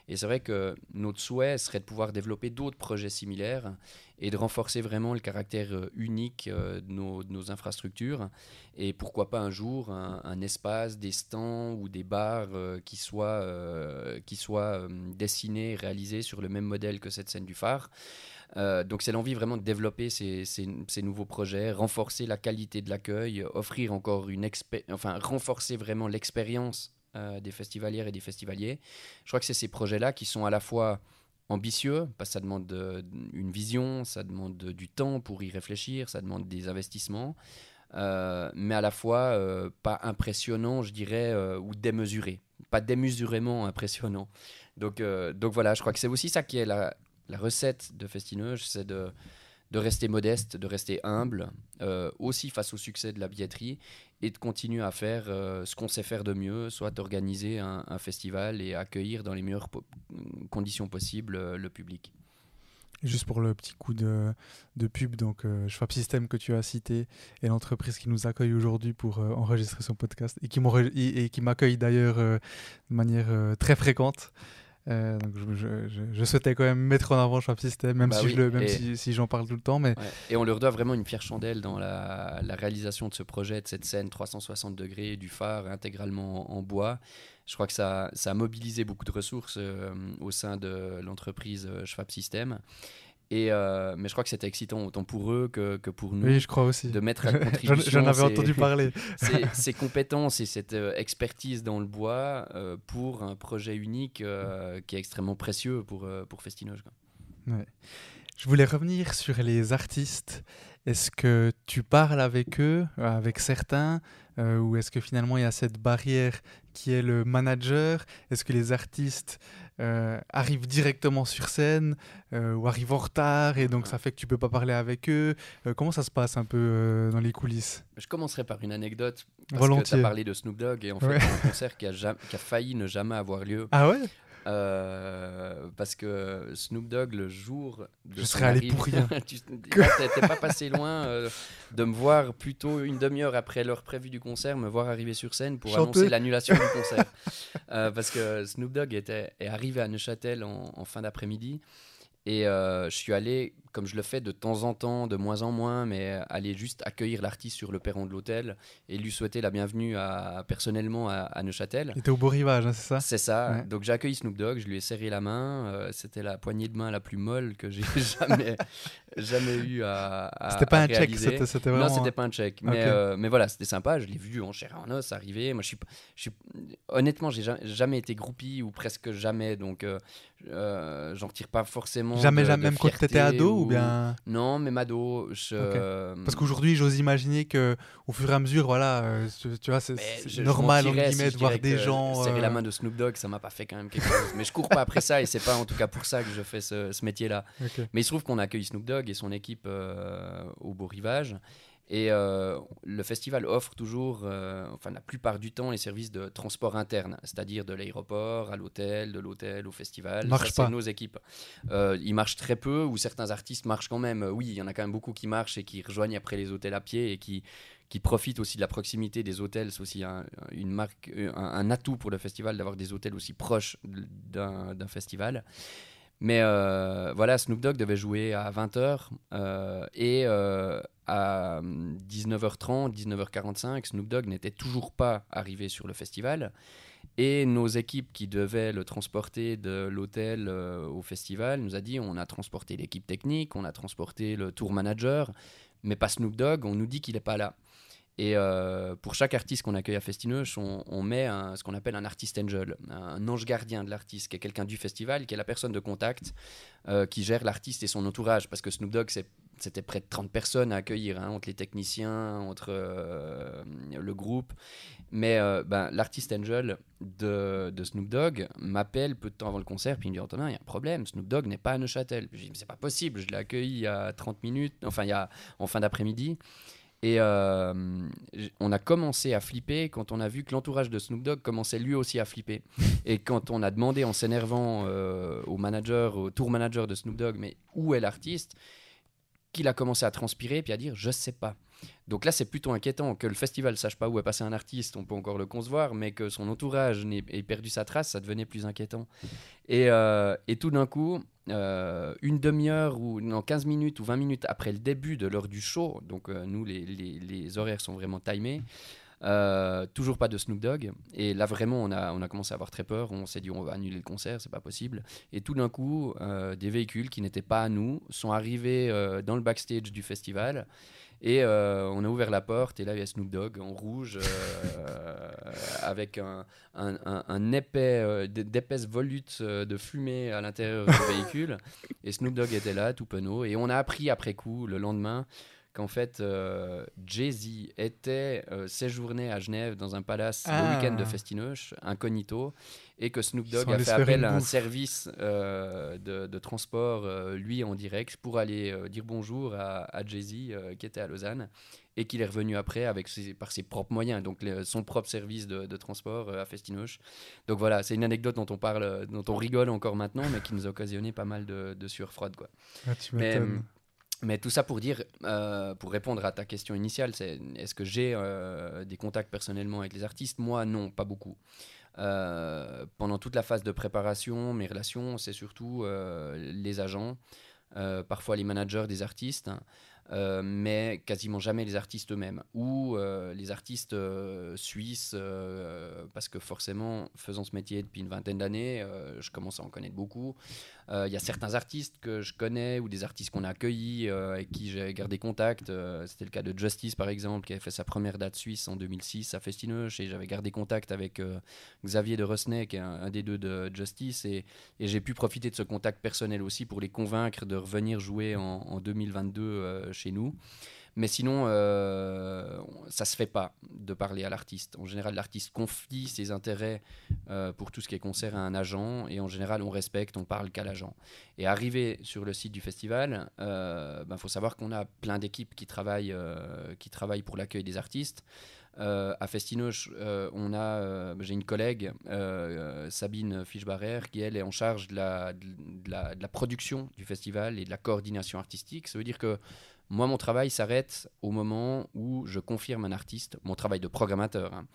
Et c'est vrai que notre souhait serait de pouvoir développer d'autres projets similaires et de renforcer vraiment le caractère euh, unique euh, de nos, infrastructures. Et pourquoi pas un jour un, espace, des stands ou des bars euh, qui soient, qui soient dessinés, réalisés sur le même modèle que cette scène du phare. donc c'est l'envie vraiment de développer ces, ces, nouveaux projets, renforcer la qualité de l'accueil, offrir encore une enfin renforcer vraiment l'expérience des festivalières et des festivaliers. Je crois que c'est ces projets-là qui sont à la fois ambitieux, parce que ça demande une vision, ça demande du temps pour y réfléchir, ça demande des investissements, euh, mais à la fois euh, pas impressionnant, je dirais, euh, ou démesuré, pas démesurément impressionnant. Donc, donc voilà, je crois que c'est aussi ça qui est la, la recette de Festineuge, c'est de de rester modeste, de rester humble, euh, aussi face au succès de la billetterie, et de continuer à faire euh, ce qu'on sait faire de mieux, soit organiser un, festival et accueillir dans les meilleures conditions possibles euh, le public. Juste pour le petit coup de, pub, donc Schwab System que tu as cité et l'entreprise qui nous accueille aujourd'hui pour enregistrer son podcast et qui m'accueille d'ailleurs de manière très fréquente. Euh, donc je, souhaitais quand même mettre en avant Schwab System, même, bah si, même si, j'en parle tout le temps. Mais... Et on leur doit vraiment une fière chandelle dans la, réalisation de ce projet, de cette scène 360 degrés du phare intégralement en, bois. Je crois que ça, ça, a mobilisé beaucoup de ressources euh, au sein de l'entreprise euh, Schwab System. Et euh, mais je crois que c'était excitant autant pour eux que, que, pour nous. Oui, je crois aussi. De mettre à contribution. J'en avais entendu parler. ces, compétences et cette euh, expertise dans le bois euh, pour un projet unique qui est extrêmement précieux pour, pour Festinoge. Ouais. Je voulais revenir sur les artistes. Est-ce que tu parles avec eux, avec certains, ou est-ce que finalement il y a cette barrière qui est le manager? Est-ce que les artistes euh, arrivent directement sur scène euh, ou arrivent en retard et donc ça fait que tu peux pas parler avec eux. Euh, comment ça se passe un peu dans les coulisses? Je commencerai par une anecdote. Parce que tu as parlé de Snoop Dogg et en fait, un concert qui a, qui a failli ne jamais avoir lieu. Ah ouais? Euh, parce que Snoop Dogg, le jour de Je serais allé pour rien. tu n'étais pas passé loin euh, de me voir plutôt une demi-heure après l'heure prévue du concert, me voir arriver sur scène pour annoncer l'annulation du concert. Euh, parce que Snoop Dogg était, est arrivé à Neuchâtel en fin d'après-midi. Et je suis allé comme je le fais de temps en temps, de moins en moins, mais aller juste accueillir l'artiste sur le perron de l'hôtel et lui souhaiter la bienvenue à, personnellement à, Neuchâtel. Il était au beau rivage, hein, c'est ça C'est ça. Donc j'ai accueilli Snoop Dogg, je lui ai serré la main. Euh, c'était la poignée de main la plus molle que j'ai jamais, jamais eu à. à c'était pas un check, c'était vraiment. Non, c'était pas un check. Mais, euh, mais voilà, c'était sympa. Je l'ai vu en chair en os arriver. Moi, je suis, je suis... honnêtement, j'ai jamais été groupie ou presque jamais. Donc, euh, j'en retire pas forcément. Jamais, jamais, même quand tu étais bien Non, mais Mado. Parce qu'aujourd'hui, j'ose imaginer que au fur et à mesure, voilà, euh, tu, vois, c'est normal en guillemets de voir des gens. Serrer la euh, main de Snoop Dogg, ça m'a pas fait quand même quelque chose. mais je cours pas après ça et c'est pas en tout cas pour ça que je fais ce, métier-là. Mais il se trouve qu'on accueille Snoop Dogg et son équipe euh, au Beau Rivage. Et euh, le festival offre toujours, euh, enfin la plupart du temps, les services de transport interne, c'est-à-dire de l'aéroport à l'hôtel, de l'hôtel au festival. Marche pas. nos équipes. Euh, ils marchent très peu, ou certains artistes marchent quand même. Oui, il y en a quand même beaucoup qui marchent et qui rejoignent après les hôtels à pied et qui, qui profitent aussi de la proximité des hôtels. C'est aussi un, une marque, un, atout pour le festival d'avoir des hôtels aussi proches d'un festival. Mais euh, voilà, Snoop Dogg devait jouer à 20h euh, et euh, à 19h30, 19h45, Snoop Dogg n'était toujours pas arrivé sur le festival. Et nos équipes qui devaient le transporter de l'hôtel au festival nous a dit on a transporté l'équipe technique, on a transporté le tour manager, mais pas Snoop Dogg, on nous dit qu'il n'est pas là. Et euh, pour chaque artiste qu'on accueille à Festineuch, on, met ce qu'on appelle un artiste angel, un ange gardien de l'artiste, qui est quelqu'un du festival, qui est la personne de contact euh, qui gère l'artiste et son entourage. Parce que Snoop Dogg, c'était près de 30 personnes à accueillir, hein, entre les techniciens, entre le groupe. Mais ben, l'artiste Angel de, Snoop Dogg m'appelle peu de temps avant le concert, puis il me dit Antonin, il y a un problème, Snoop Dogg n'est pas à Neuchâtel. Je dis Mais c'est pas possible, je l'ai accueilli il y a 30 minutes, enfin, il y a, en fin d'après-midi. Et euh, on a commencé à flipper quand on a vu que l'entourage de Snoop Dogg commençait lui aussi à flipper. Et quand on a demandé en s'énervant euh, au manager, au tour manager de Snoop Dogg, mais où est l'artiste qu'il a commencé à transpirer puis à dire je sais pas. Donc là, c'est plutôt inquiétant que le festival sache pas où est passé un artiste, on peut encore le concevoir, mais que son entourage ait perdu sa trace, ça devenait plus inquiétant. Et, euh, et tout d'un coup, euh, une demi-heure ou non, 15 minutes ou 20 minutes après le début de l'heure du show, donc euh, nous, les, les, horaires sont vraiment timés, toujours pas de Snoop Dogg. Et là, vraiment, on a, on a commencé à avoir très peur. On s'est dit, on va annuler le concert, c'est pas possible. Et tout d'un coup, des véhicules qui n'étaient pas à nous sont arrivés dans le backstage du festival. Et euh, on a ouvert la porte et là il y a Snoop Dogg en rouge euh, avec un, épais, euh, d'épaisses volutes de fumée à l'intérieur du véhicule. Et Snoop Dogg était là, tout penaud. Et on a appris après coup, le lendemain, qu'en fait Jay-Z était séjourné à Genève dans un palace le ah. week-end de Festinoche, incognito et que Snoop Dogg a fait appel à un service euh, de, transport, euh, lui en direct, pour aller euh, dire bonjour à, Jay-Z qui était à Lausanne et qu'il est revenu après avec par ses propres moyens, donc son propre service de, transport à Festinoche. Donc voilà, c'est une anecdote dont on parle, dont on rigole encore maintenant, mais qui nous a occasionné pas mal de, de sueur froide. Quoi. Ah, mais, mais tout ça pour dire, pour répondre à ta question initiale, c'est est-ce que j'ai des contacts personnellement avec les artistes? Moi, non, pas beaucoup. Euh, pendant toute la phase de préparation, mes relations, c'est surtout euh, les agents, euh, parfois les managers des artistes. Euh, mais quasiment jamais les artistes eux-mêmes ou euh, les artistes euh, suisses parce que forcément faisant ce métier depuis une vingtaine d'années je commence à en connaître beaucoup il y a certains artistes que je connais ou des artistes qu'on a accueillis avec qui j'ai gardé contact c'était le cas de Justice par exemple qui avait fait sa première date suisse en 2006 à Festinoche et j'avais gardé contact avec Xavier de Rosnay qui est un, des deux de Justice et, j'ai pu profiter de ce contact personnel aussi pour les convaincre de revenir jouer en 2022 chez nous. Mais sinon, euh, ça se fait pas de parler à l'artiste. En général, l'artiste confie ses intérêts euh, pour tout ce qui est concert à un agent, et en général, on respecte, on parle qu'à l'agent. Et arrivé sur le site du festival, il euh, ben, faut savoir qu'on a plein d'équipes qui travaillent, euh, qui travaillent pour l'accueil des artistes. à Festinoche, on a, j'ai une collègue, Sabine Fischbarer, qui elle est en charge de la, de, la, de la, production du festival et de la coordination artistique. Ça veut dire que moi, mon travail s'arrête au moment où je confirme un artiste, mon travail de programmateur. Hein,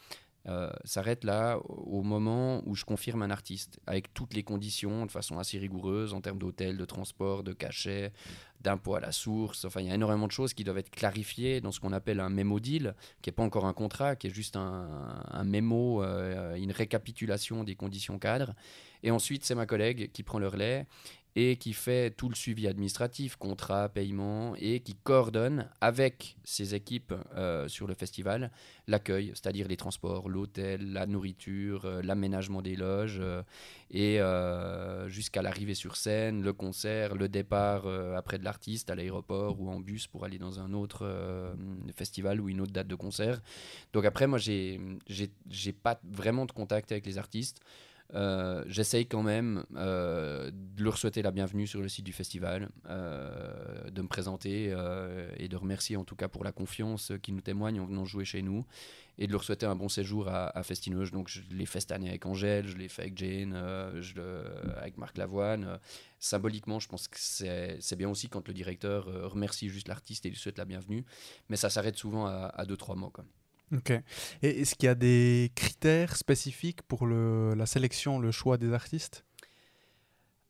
euh, s'arrête là au moment où je confirme un artiste, avec toutes les conditions, de façon assez rigoureuse, en termes d'hôtel, de transport, de cachet, d'impôt à la source. Enfin, il y a énormément de choses qui doivent être clarifiées dans ce qu'on appelle un mémo deal, qui n'est pas encore un contrat, qui est juste un, un mémo, euh, une récapitulation des conditions cadres. Et ensuite, c'est ma collègue qui prend le relais et qui fait tout le suivi administratif, contrat, paiement, et qui coordonne avec ses équipes euh, sur le festival l'accueil, c'est-à-dire les transports, l'hôtel, la nourriture, euh, l'aménagement des loges, euh, et jusqu'à l'arrivée sur scène, le concert, le départ après de l'artiste à l'aéroport ou en bus pour aller dans un autre festival ou une autre date de concert. Donc après, moi, j'ai pas vraiment de contact avec les artistes. Euh, j'essaye quand même euh, de leur souhaiter la bienvenue sur le site du festival, euh, de me présenter et de remercier en tout cas pour la confiance qu'ils nous témoignent en venant jouer chez nous et de leur souhaiter un bon séjour à, à Donc je l'ai fait cette année avec Angèle, je l'ai fait avec Jane, avec Marc Lavoine. symboliquement, je pense que c'est bien aussi quand le directeur remercie juste l'artiste et lui souhaite la bienvenue, mais ça s'arrête souvent à 2-3 mots. Quoi. Ok. Et est-ce qu'il y a des critères spécifiques pour le, la sélection, le choix des artistes?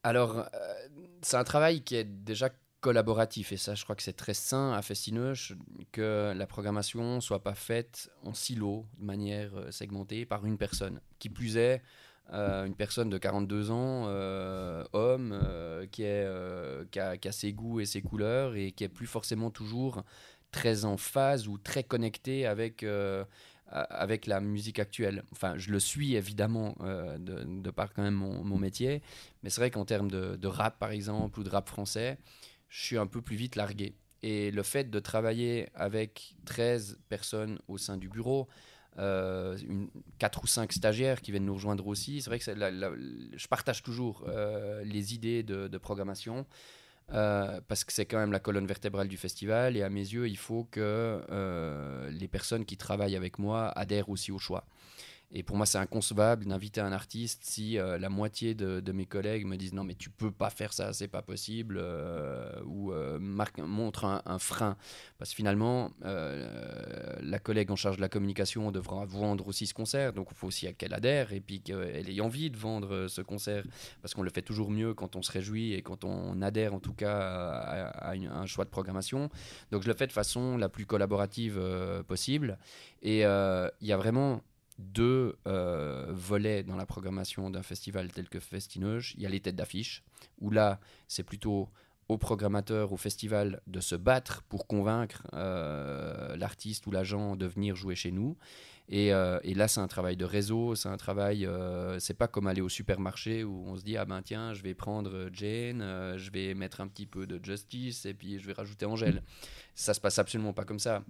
Alors, euh, c'est un travail qui est déjà collaboratif et ça, je crois que c'est très sain à Festinoche que la programmation soit pas faite en silo, de manière euh, segmentée par une personne. Qui plus est, euh, une personne de 42 ans, homme, qui a, qui, a, ses goûts et ses couleurs et qui est plus forcément toujours très en phase ou très connecté avec, euh, avec la musique actuelle. Enfin, je le suis évidemment euh, de, par quand même mon, métier, mais c'est vrai qu'en termes de, rap par exemple ou de rap français, je suis un peu plus vite largué. Et le fait de travailler avec 13 personnes au sein du bureau, euh, une, 4 ou 5 stagiaires qui viennent nous rejoindre aussi, c'est vrai que je partage toujours euh, les idées de programmation. Euh, parce que c'est quand même la colonne vertébrale du festival et à mes yeux, il faut que euh, les personnes qui travaillent avec moi adhèrent aussi au choix. Et pour moi, c'est inconcevable d'inviter un artiste si euh, la moitié de, mes collègues me disent non, mais tu peux pas faire ça, c'est pas possible, euh, ou euh, marque, montre un, frein. Parce que finalement, la collègue en charge de la communication devra vendre aussi ce concert, donc il faut aussi qu'elle adhère et puis qu'elle ait envie de vendre ce concert, parce qu'on le fait toujours mieux quand on se réjouit et quand on adhère en tout cas à, un choix de programmation. Donc je le fais de façon la plus collaborative possible. Et il y a vraiment deux euh, volets dans la programmation d'un festival tel que Festinoge. Il y a les têtes d'affiche, où là, c'est plutôt au programmateur, au festival, de se battre pour convaincre euh, l'artiste ou l'agent de venir jouer chez nous. Et, euh, et là, c'est un travail de réseau, c'est un travail, c'est pas comme aller au supermarché où on se dit, ah ben tiens, je vais prendre Jane, je vais mettre un petit peu de Justice et puis je vais rajouter Angèle. Ça se passe absolument pas comme ça.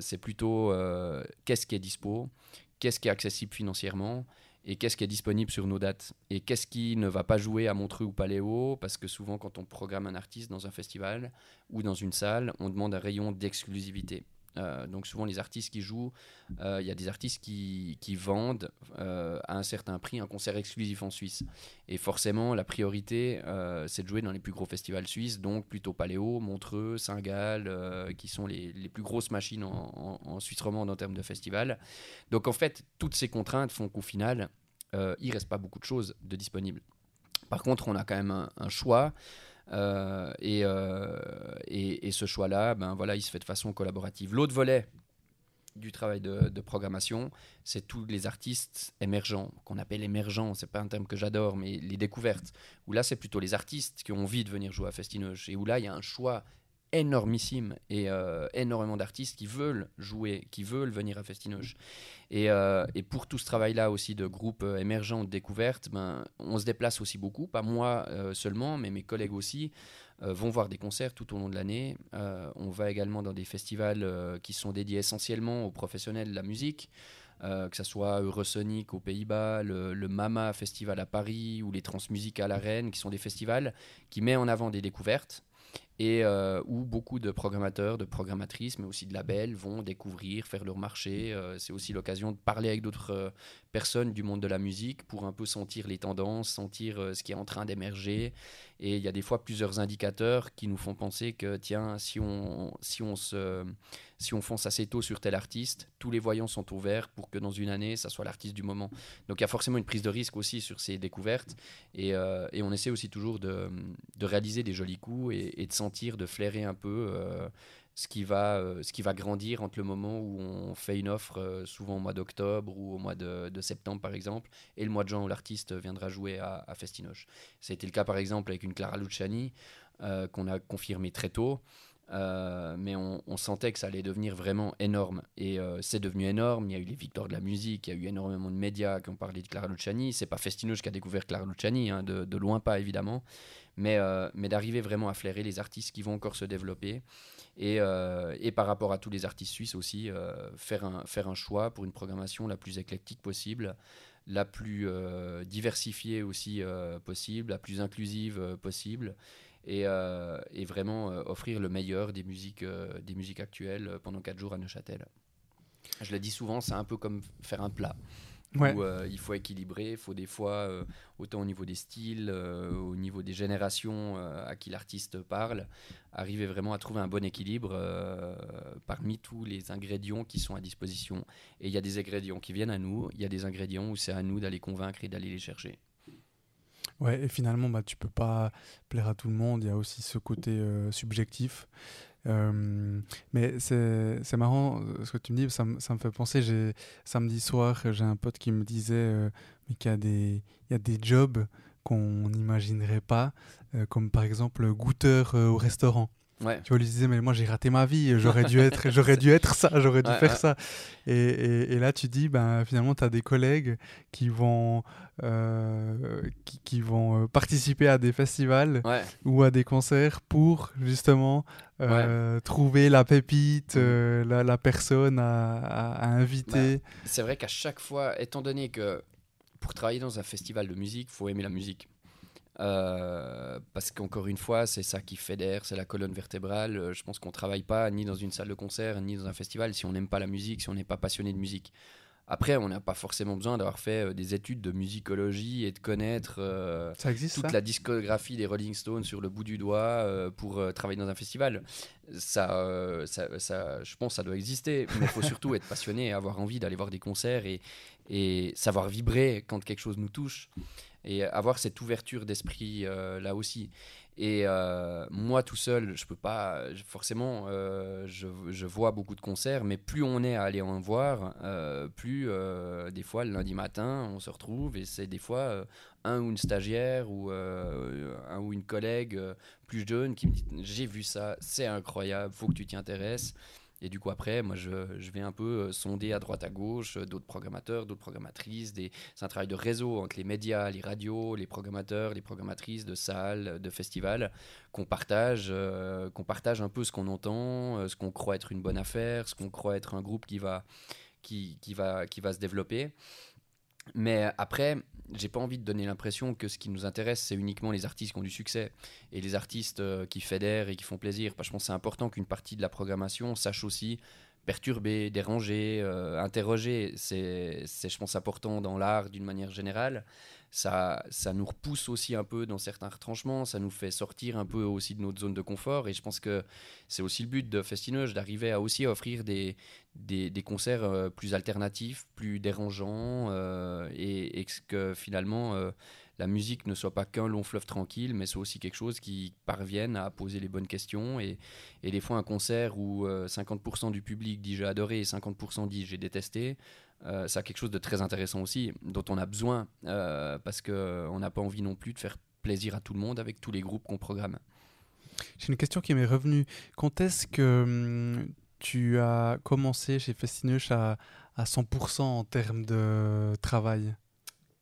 c'est plutôt qu'est-ce qui est dispo, qu'est-ce qui est accessible financièrement et qu'est-ce qui est disponible sur nos dates et qu'est-ce qui ne va pas jouer à Montreux ou Paléo parce que souvent quand on programme un artiste dans un festival ou dans une salle, on demande un rayon d'exclusivité. Euh, donc souvent les artistes qui jouent, euh, il y a des artistes qui, vendent euh, à un certain prix un concert exclusif en Suisse. Et forcément la priorité c'est de jouer dans les plus gros festivals suisses, donc plutôt Paléo, Montreux, Saint-Gall, qui sont les, plus grosses machines en, Suisse romande en termes de festivals. Donc en fait toutes ces contraintes font qu'au final il reste pas beaucoup de choses de disponibles. Par contre on a quand même un choix. Euh, euh, et, et, ce choix-là, ben voilà, il se fait de façon collaborative. L'autre volet du travail de, programmation, c'est tous les artistes émergents, qu'on appelle émergents, c'est pas un terme que j'adore, mais les découvertes, où là c'est plutôt les artistes qui ont envie de venir jouer à Festinoche, et où là il y a un choix énormissime et euh, énormément d'artistes qui veulent jouer, qui veulent venir à Festinoche. Et, euh, pour tout ce travail-là aussi de groupe euh, émergent, de découverte, ben, on se déplace aussi beaucoup, pas moi seulement, mais mes collègues aussi vont voir des concerts tout au long de l'année. on va également dans des festivals qui sont dédiés essentiellement aux professionnels de la musique. que ce soit Eurosonic aux Pays-Bas, le, Mama Festival à Paris ou les Transmusiques à la Rennes, qui sont des festivals qui mettent en avant des découvertes et euh, où beaucoup de programmateurs, de programmatrices, mais aussi de labels vont découvrir, faire leur marché. Euh, c'est aussi l'occasion de parler avec d'autres euh, personnes du monde de la musique pour un peu sentir les tendances, sentir ce qui est en train d'émerger. Et il y a des fois plusieurs indicateurs qui nous font penser que, tiens, si on, si on, se, si on fonce assez tôt sur tel artiste, tous les voyants sont ouverts pour que dans une année, ça soit l'artiste du moment. Donc il y a forcément une prise de risque aussi sur ces découvertes. Et, on essaie aussi toujours de, de réaliser des jolis coups et, et de de flairer un peu euh, ce, qui va, euh, ce qui va grandir entre le moment où on fait une offre, euh, souvent au mois d'octobre ou au mois de, septembre par exemple, et le mois de juin où l'artiste viendra jouer à, Festinoche. Été le cas par exemple avec une Clara Luciani qu'on a confirmé très tôt. mais on, sentait que ça allait devenir vraiment énorme. Et c'est devenu énorme. Il y a eu les victoires de la musique, il y a eu énormément de médias qui ont parlé de Clara Luciani. C'est pas Festinoche qui a découvert Clara Luciani, hein, de, loin pas évidemment mais, euh, mais d'arriver vraiment à flairer les artistes qui vont encore se développer. Et, euh, et par rapport à tous les artistes suisses aussi, euh, faire, un, faire un choix pour une programmation la plus éclectique possible, la plus diversifiée aussi possible, la plus inclusive possible. Et, et, vraiment offrir le meilleur des musiques, des musiques actuelles pendant 4 jours à Neuchâtel. Je le dis souvent, c'est un peu comme faire un plat où euh, il faut équilibrer, il faut des fois, euh, autant au niveau des styles, euh, au niveau des générations à qui l'artiste parle, arriver vraiment à trouver un bon équilibre parmi tous les ingrédients qui sont à disposition. Et il y a des ingrédients qui viennent à nous, il y a des ingrédients où c'est à nous d'aller convaincre et d'aller les chercher. Ouais, et finalement, bah, tu peux pas plaire à tout le monde, il y a aussi ce côté subjectif. Euh, mais c'est marrant euh, ce que tu me dis, ça, ça me fait penser, samedi soir, j'ai un pote qui me disait euh, qu'il y, a des, y a des jobs qu'on n'imaginerait pas, comme par exemple goûteur au restaurant. Ouais. Tu vois, ils se disaient, mais moi j'ai raté ma vie, j'aurais dû être, j'aurais dû être ça, j'aurais dû Ouais, faire ouais. ça. Et, et- et là, tu dis, ben, finalement, tu as des collègues qui vont, euh, qui, qui vont euh, participer à des festivals ou à des concerts pour justement euh, trouver la pépite, euh, la, la personne à, à- à inviter. C'est vrai qu'à chaque fois, étant donné que pour travailler dans un festival de musique, faut aimer la musique. Euh, parce qu'encore une fois, c'est ça qui fédère, c'est la colonne vertébrale. Euh, Je pense qu'on travaille pas ni dans une salle de concert, ni dans un festival si on n'aime pas la musique, si on n'est pas passionné de musique. Après, on n'a pas forcément besoin d'avoir fait euh, des études de musicologie et de connaître euh, ça existe toute ça? la discographie des Rolling Stones sur le bout du doigt euh, pour euh, travailler dans un festival. Ça, ça, ça- je pense que ça doit exister, mais il faut surtout être passionné et avoir envie d'aller voir des concerts et, et savoir vibrer quand quelque chose nous touche et avoir cette ouverture d'esprit euh, là aussi. Et euh, moi tout seul, je peux pas, forcément, euh, je, je vois beaucoup de concerts, mais plus on est à aller en voir, plus des fois le lundi matin, on se retrouve et c'est des fois un ou une stagiaire ou un ou une collègue plus jeune qui me dit j'ai vu ça, c'est incroyable, faut que tu t'y intéresses. Et du coup après, moi je, je vais un peu euh, sonder à droite à gauche euh, d'autres programmateurs, d'autres programmatrices. C'est un travail de réseau entre les médias, les radios, les programmateurs, les programmatrices de salles, de festivals, qu'on partage, euh, qu'on partage un peu ce qu'on entend, ce qu'on croit être une bonne affaire, ce qu'on croit être un groupe qui va, qui, qui va, qui va se développer. Mais après, j'ai pas envie de donner l'impression que ce qui nous intéresse, c'est uniquement les artistes qui ont du succès et les artistes euh, qui fédèrent et qui font plaisir. Parce que je pense que c'est important qu'une partie de la programmation sache aussi perturber, déranger, euh, interroger. C'est, je pense, important dans l'art d'une manière générale. Ça, ça nous repousse aussi un peu dans certains retranchements, ça nous fait sortir un peu aussi de notre zone de confort. Et je pense que c'est aussi le but de Festinoche, d'arriver à aussi offrir des, des, des concerts euh, plus alternatifs, plus dérangeants, euh, et, et que finalement euh, la musique ne soit pas qu'un long fleuve tranquille, mais soit aussi quelque chose qui parvienne à poser les bonnes questions. Et, des fois, un concert où euh, 50% du public dit j'ai adoré et 50% dit j'ai détesté, euh, ça a quelque chose de très intéressant aussi, dont on a besoin, euh, parce qu'on n'a pas envie non plus de faire plaisir à tout le monde avec tous les groupes qu'on programme. J'ai une question qui m'est revenue. Quand est-ce que hum, tu as commencé chez Festinoche à, à 100% en termes de travail?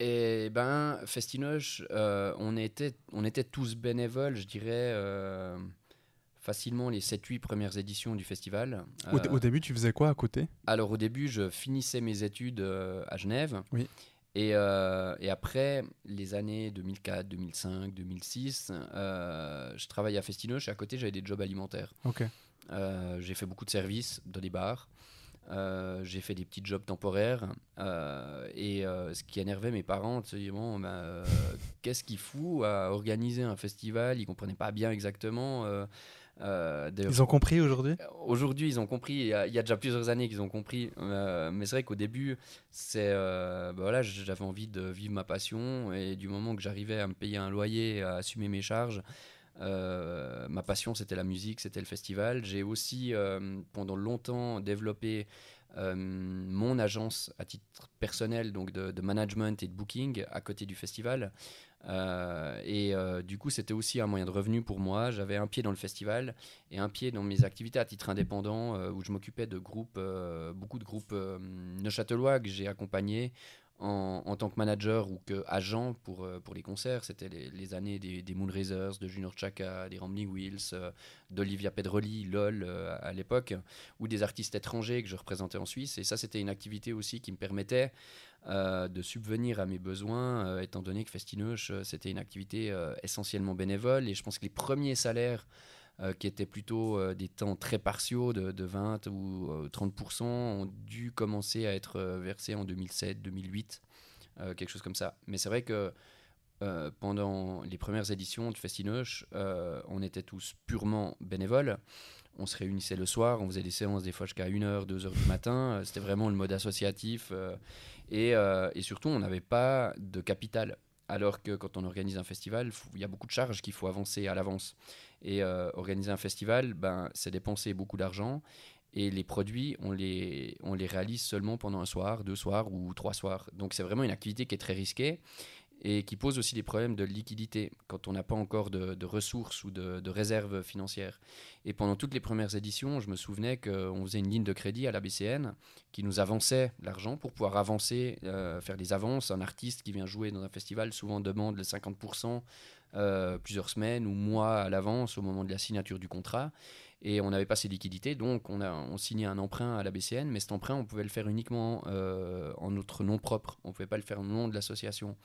Et ben, Festinoche, euh, on, était, on était tous bénévoles, je dirais, euh, facilement les 7-8 premières éditions du festival. au, Euh, au début, tu faisais quoi à côté? alors au début, je finissais mes études à Genève. Oui. Et, et après, les années 2004, 2005, 2006, euh, je travaillais à Festinoche et à côté, j'avais des jobs alimentaires. Ok. J'ai fait beaucoup de services dans des bars. Euh, j'ai fait des petits jobs temporaires. Euh, et euh, ce qui énervait mes parents, c'est bon, ben, euh, qu'est-ce qu'il fout à organiser un festival? Ils comprenaient pas bien exactement. Ils ont compris aujourd'hui? Aujourd'hui, ils ont compris. Il y, a, il y a déjà plusieurs années qu'ils ont compris. Mais c'est vrai qu'au début, c'est bah voilà, j'avais envie de vivre ma passion et du moment que j'arrivais à me payer un loyer, à assumer mes charges, euh, ma passion c'était la musique, c'était le festival. J'ai aussi euh, pendant longtemps développé euh, mon agence à titre personnel, donc de, de management et de booking à côté du festival. Et du coup, c'était aussi un moyen de revenu pour moi. J'avais un pied dans le festival et un pied dans mes activités à titre indépendant où je m'occupais de groupes, beaucoup de groupes neuchâtelois que j'ai accompagnés en, tant que manager ou que agent pour, euh, pour les concerts. C'était les, années des, des Moonrazers, de Junior Chaka, des Rambling Wheels, euh, d'Olivia Pedroli, LOL euh, à l'époque, ou des artistes étrangers que je représentais en Suisse. Et ça, c'était une activité aussi qui me permettait de subvenir à mes besoins, étant donné que Festinoche, c'était une activité essentiellement bénévole. Et je pense que les premiers salaires euh, qui étaient plutôt euh, des temps très partiaux de, de 20 ou euh, 30%, ont dû commencer à être euh, versés en 2007, 2008, euh, quelque chose comme ça. Mais c'est vrai que euh, pendant les premières éditions de Festinoche, euh, on était tous purement bénévoles. On se réunissait le soir, on faisait des séances des fois jusqu'à 1h, 2h du matin. C'était vraiment le mode associatif. euh, et, euh, et, surtout, on n'avait pas de capital. Alors que quand on organise un festival, il y a beaucoup de charges qu'il faut avancer à l'avance. Et euh, organiser un festival, ben, c'est dépenser beaucoup d'argent. Et les produits, on les, on les réalise seulement pendant un soir, deux soirs ou trois soirs. Donc c'est vraiment une activité qui est très risquée. Et qui pose aussi des problèmes de liquidité quand on n'a pas encore de, ressources ou de, réserves financières. Et pendant toutes les premières éditions, je me souvenais qu'on faisait une ligne de crédit à la BCN qui nous avançait l'argent pour pouvoir avancer, euh, faire des avances. Un artiste qui vient jouer dans un festival souvent demande les 50% euh, plusieurs semaines ou mois à l'avance au moment de la signature du contrat et on n'avait pas ces liquidités, donc on a on signait un emprunt à la BCN, mais cet emprunt on pouvait le faire uniquement euh, en notre nom propre, on pouvait pas le faire au nom de l'association.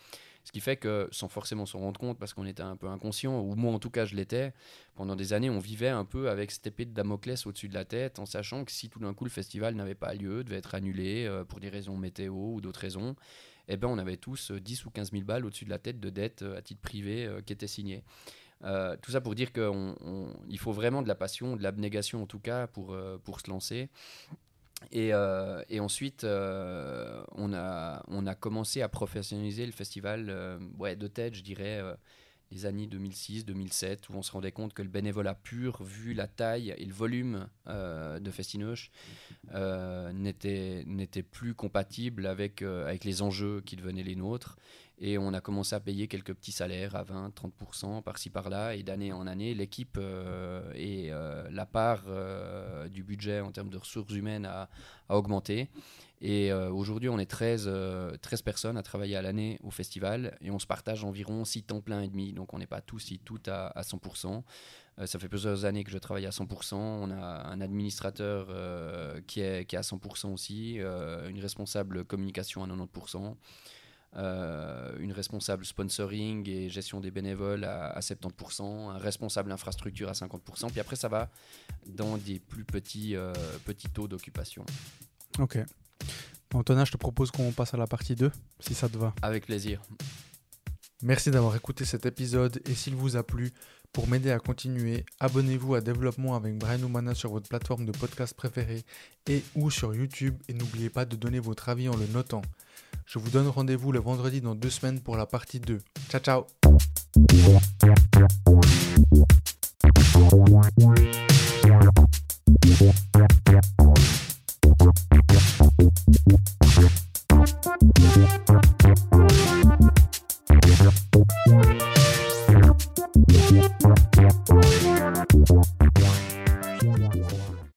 Ce qui fait que, sans forcément s'en rendre compte, parce qu'on était un peu inconscient, ou moi en tout cas je l'étais, pendant des années on vivait un peu avec cette épée de Damoclès au-dessus de la tête, en sachant que si tout d'un coup le festival n'avait pas lieu, devait être annulé euh, pour des raisons météo ou d'autres raisons, eh ben on avait tous 10 euh, ou 15 000 balles au-dessus de la tête de dettes à titre privé qui étaient signées. Euh, tout ça pour dire qu'il faut vraiment de la passion, de l'abnégation en tout cas pour, euh, pour se lancer. Et, euh, et ensuite, on, a, on a commencé à professionnaliser le festival ouais, de tête, je dirais, les années 2006-2007, où on se rendait compte que le bénévolat pur, vu la taille et le volume de Festinoche, n'était plus compatible avec, avec les enjeux qui devenaient les nôtres. Et on a commencé à payer quelques petits salaires à 20-30% par-ci par-là. Et d'année en année, l'équipe euh, et euh, la part euh, du budget en termes de ressources humaines a, augmenté. Et aujourd'hui, on est 13, 13 personnes à travailler à l'année au festival. Et on se partage environ 6 temps plein et demi. Donc on n'est pas tous et toutes à, à 100%. ça fait plusieurs années que je travaille à 100%. On a un administrateur qui, est, qui est à 100% aussi, une responsable communication à 90%. Euh, une responsable sponsoring et gestion des bénévoles à, 70%, un responsable infrastructure à 50%, puis après ça va dans des plus petits, euh, petits taux d'occupation. Ok. Antonin, je te propose qu'on passe à la partie 2, si ça te va. Avec plaisir. Merci d'avoir écouté cet épisode et s'il vous a plu, pour m'aider à continuer, abonnez-vous à Développement avec Brian Oumana sur votre plateforme de podcast préférée et ou sur YouTube et n'oubliez pas de donner votre avis en le notant. Je vous donne rendez-vous le vendredi dans deux semaines pour la partie 2. Ciao ciao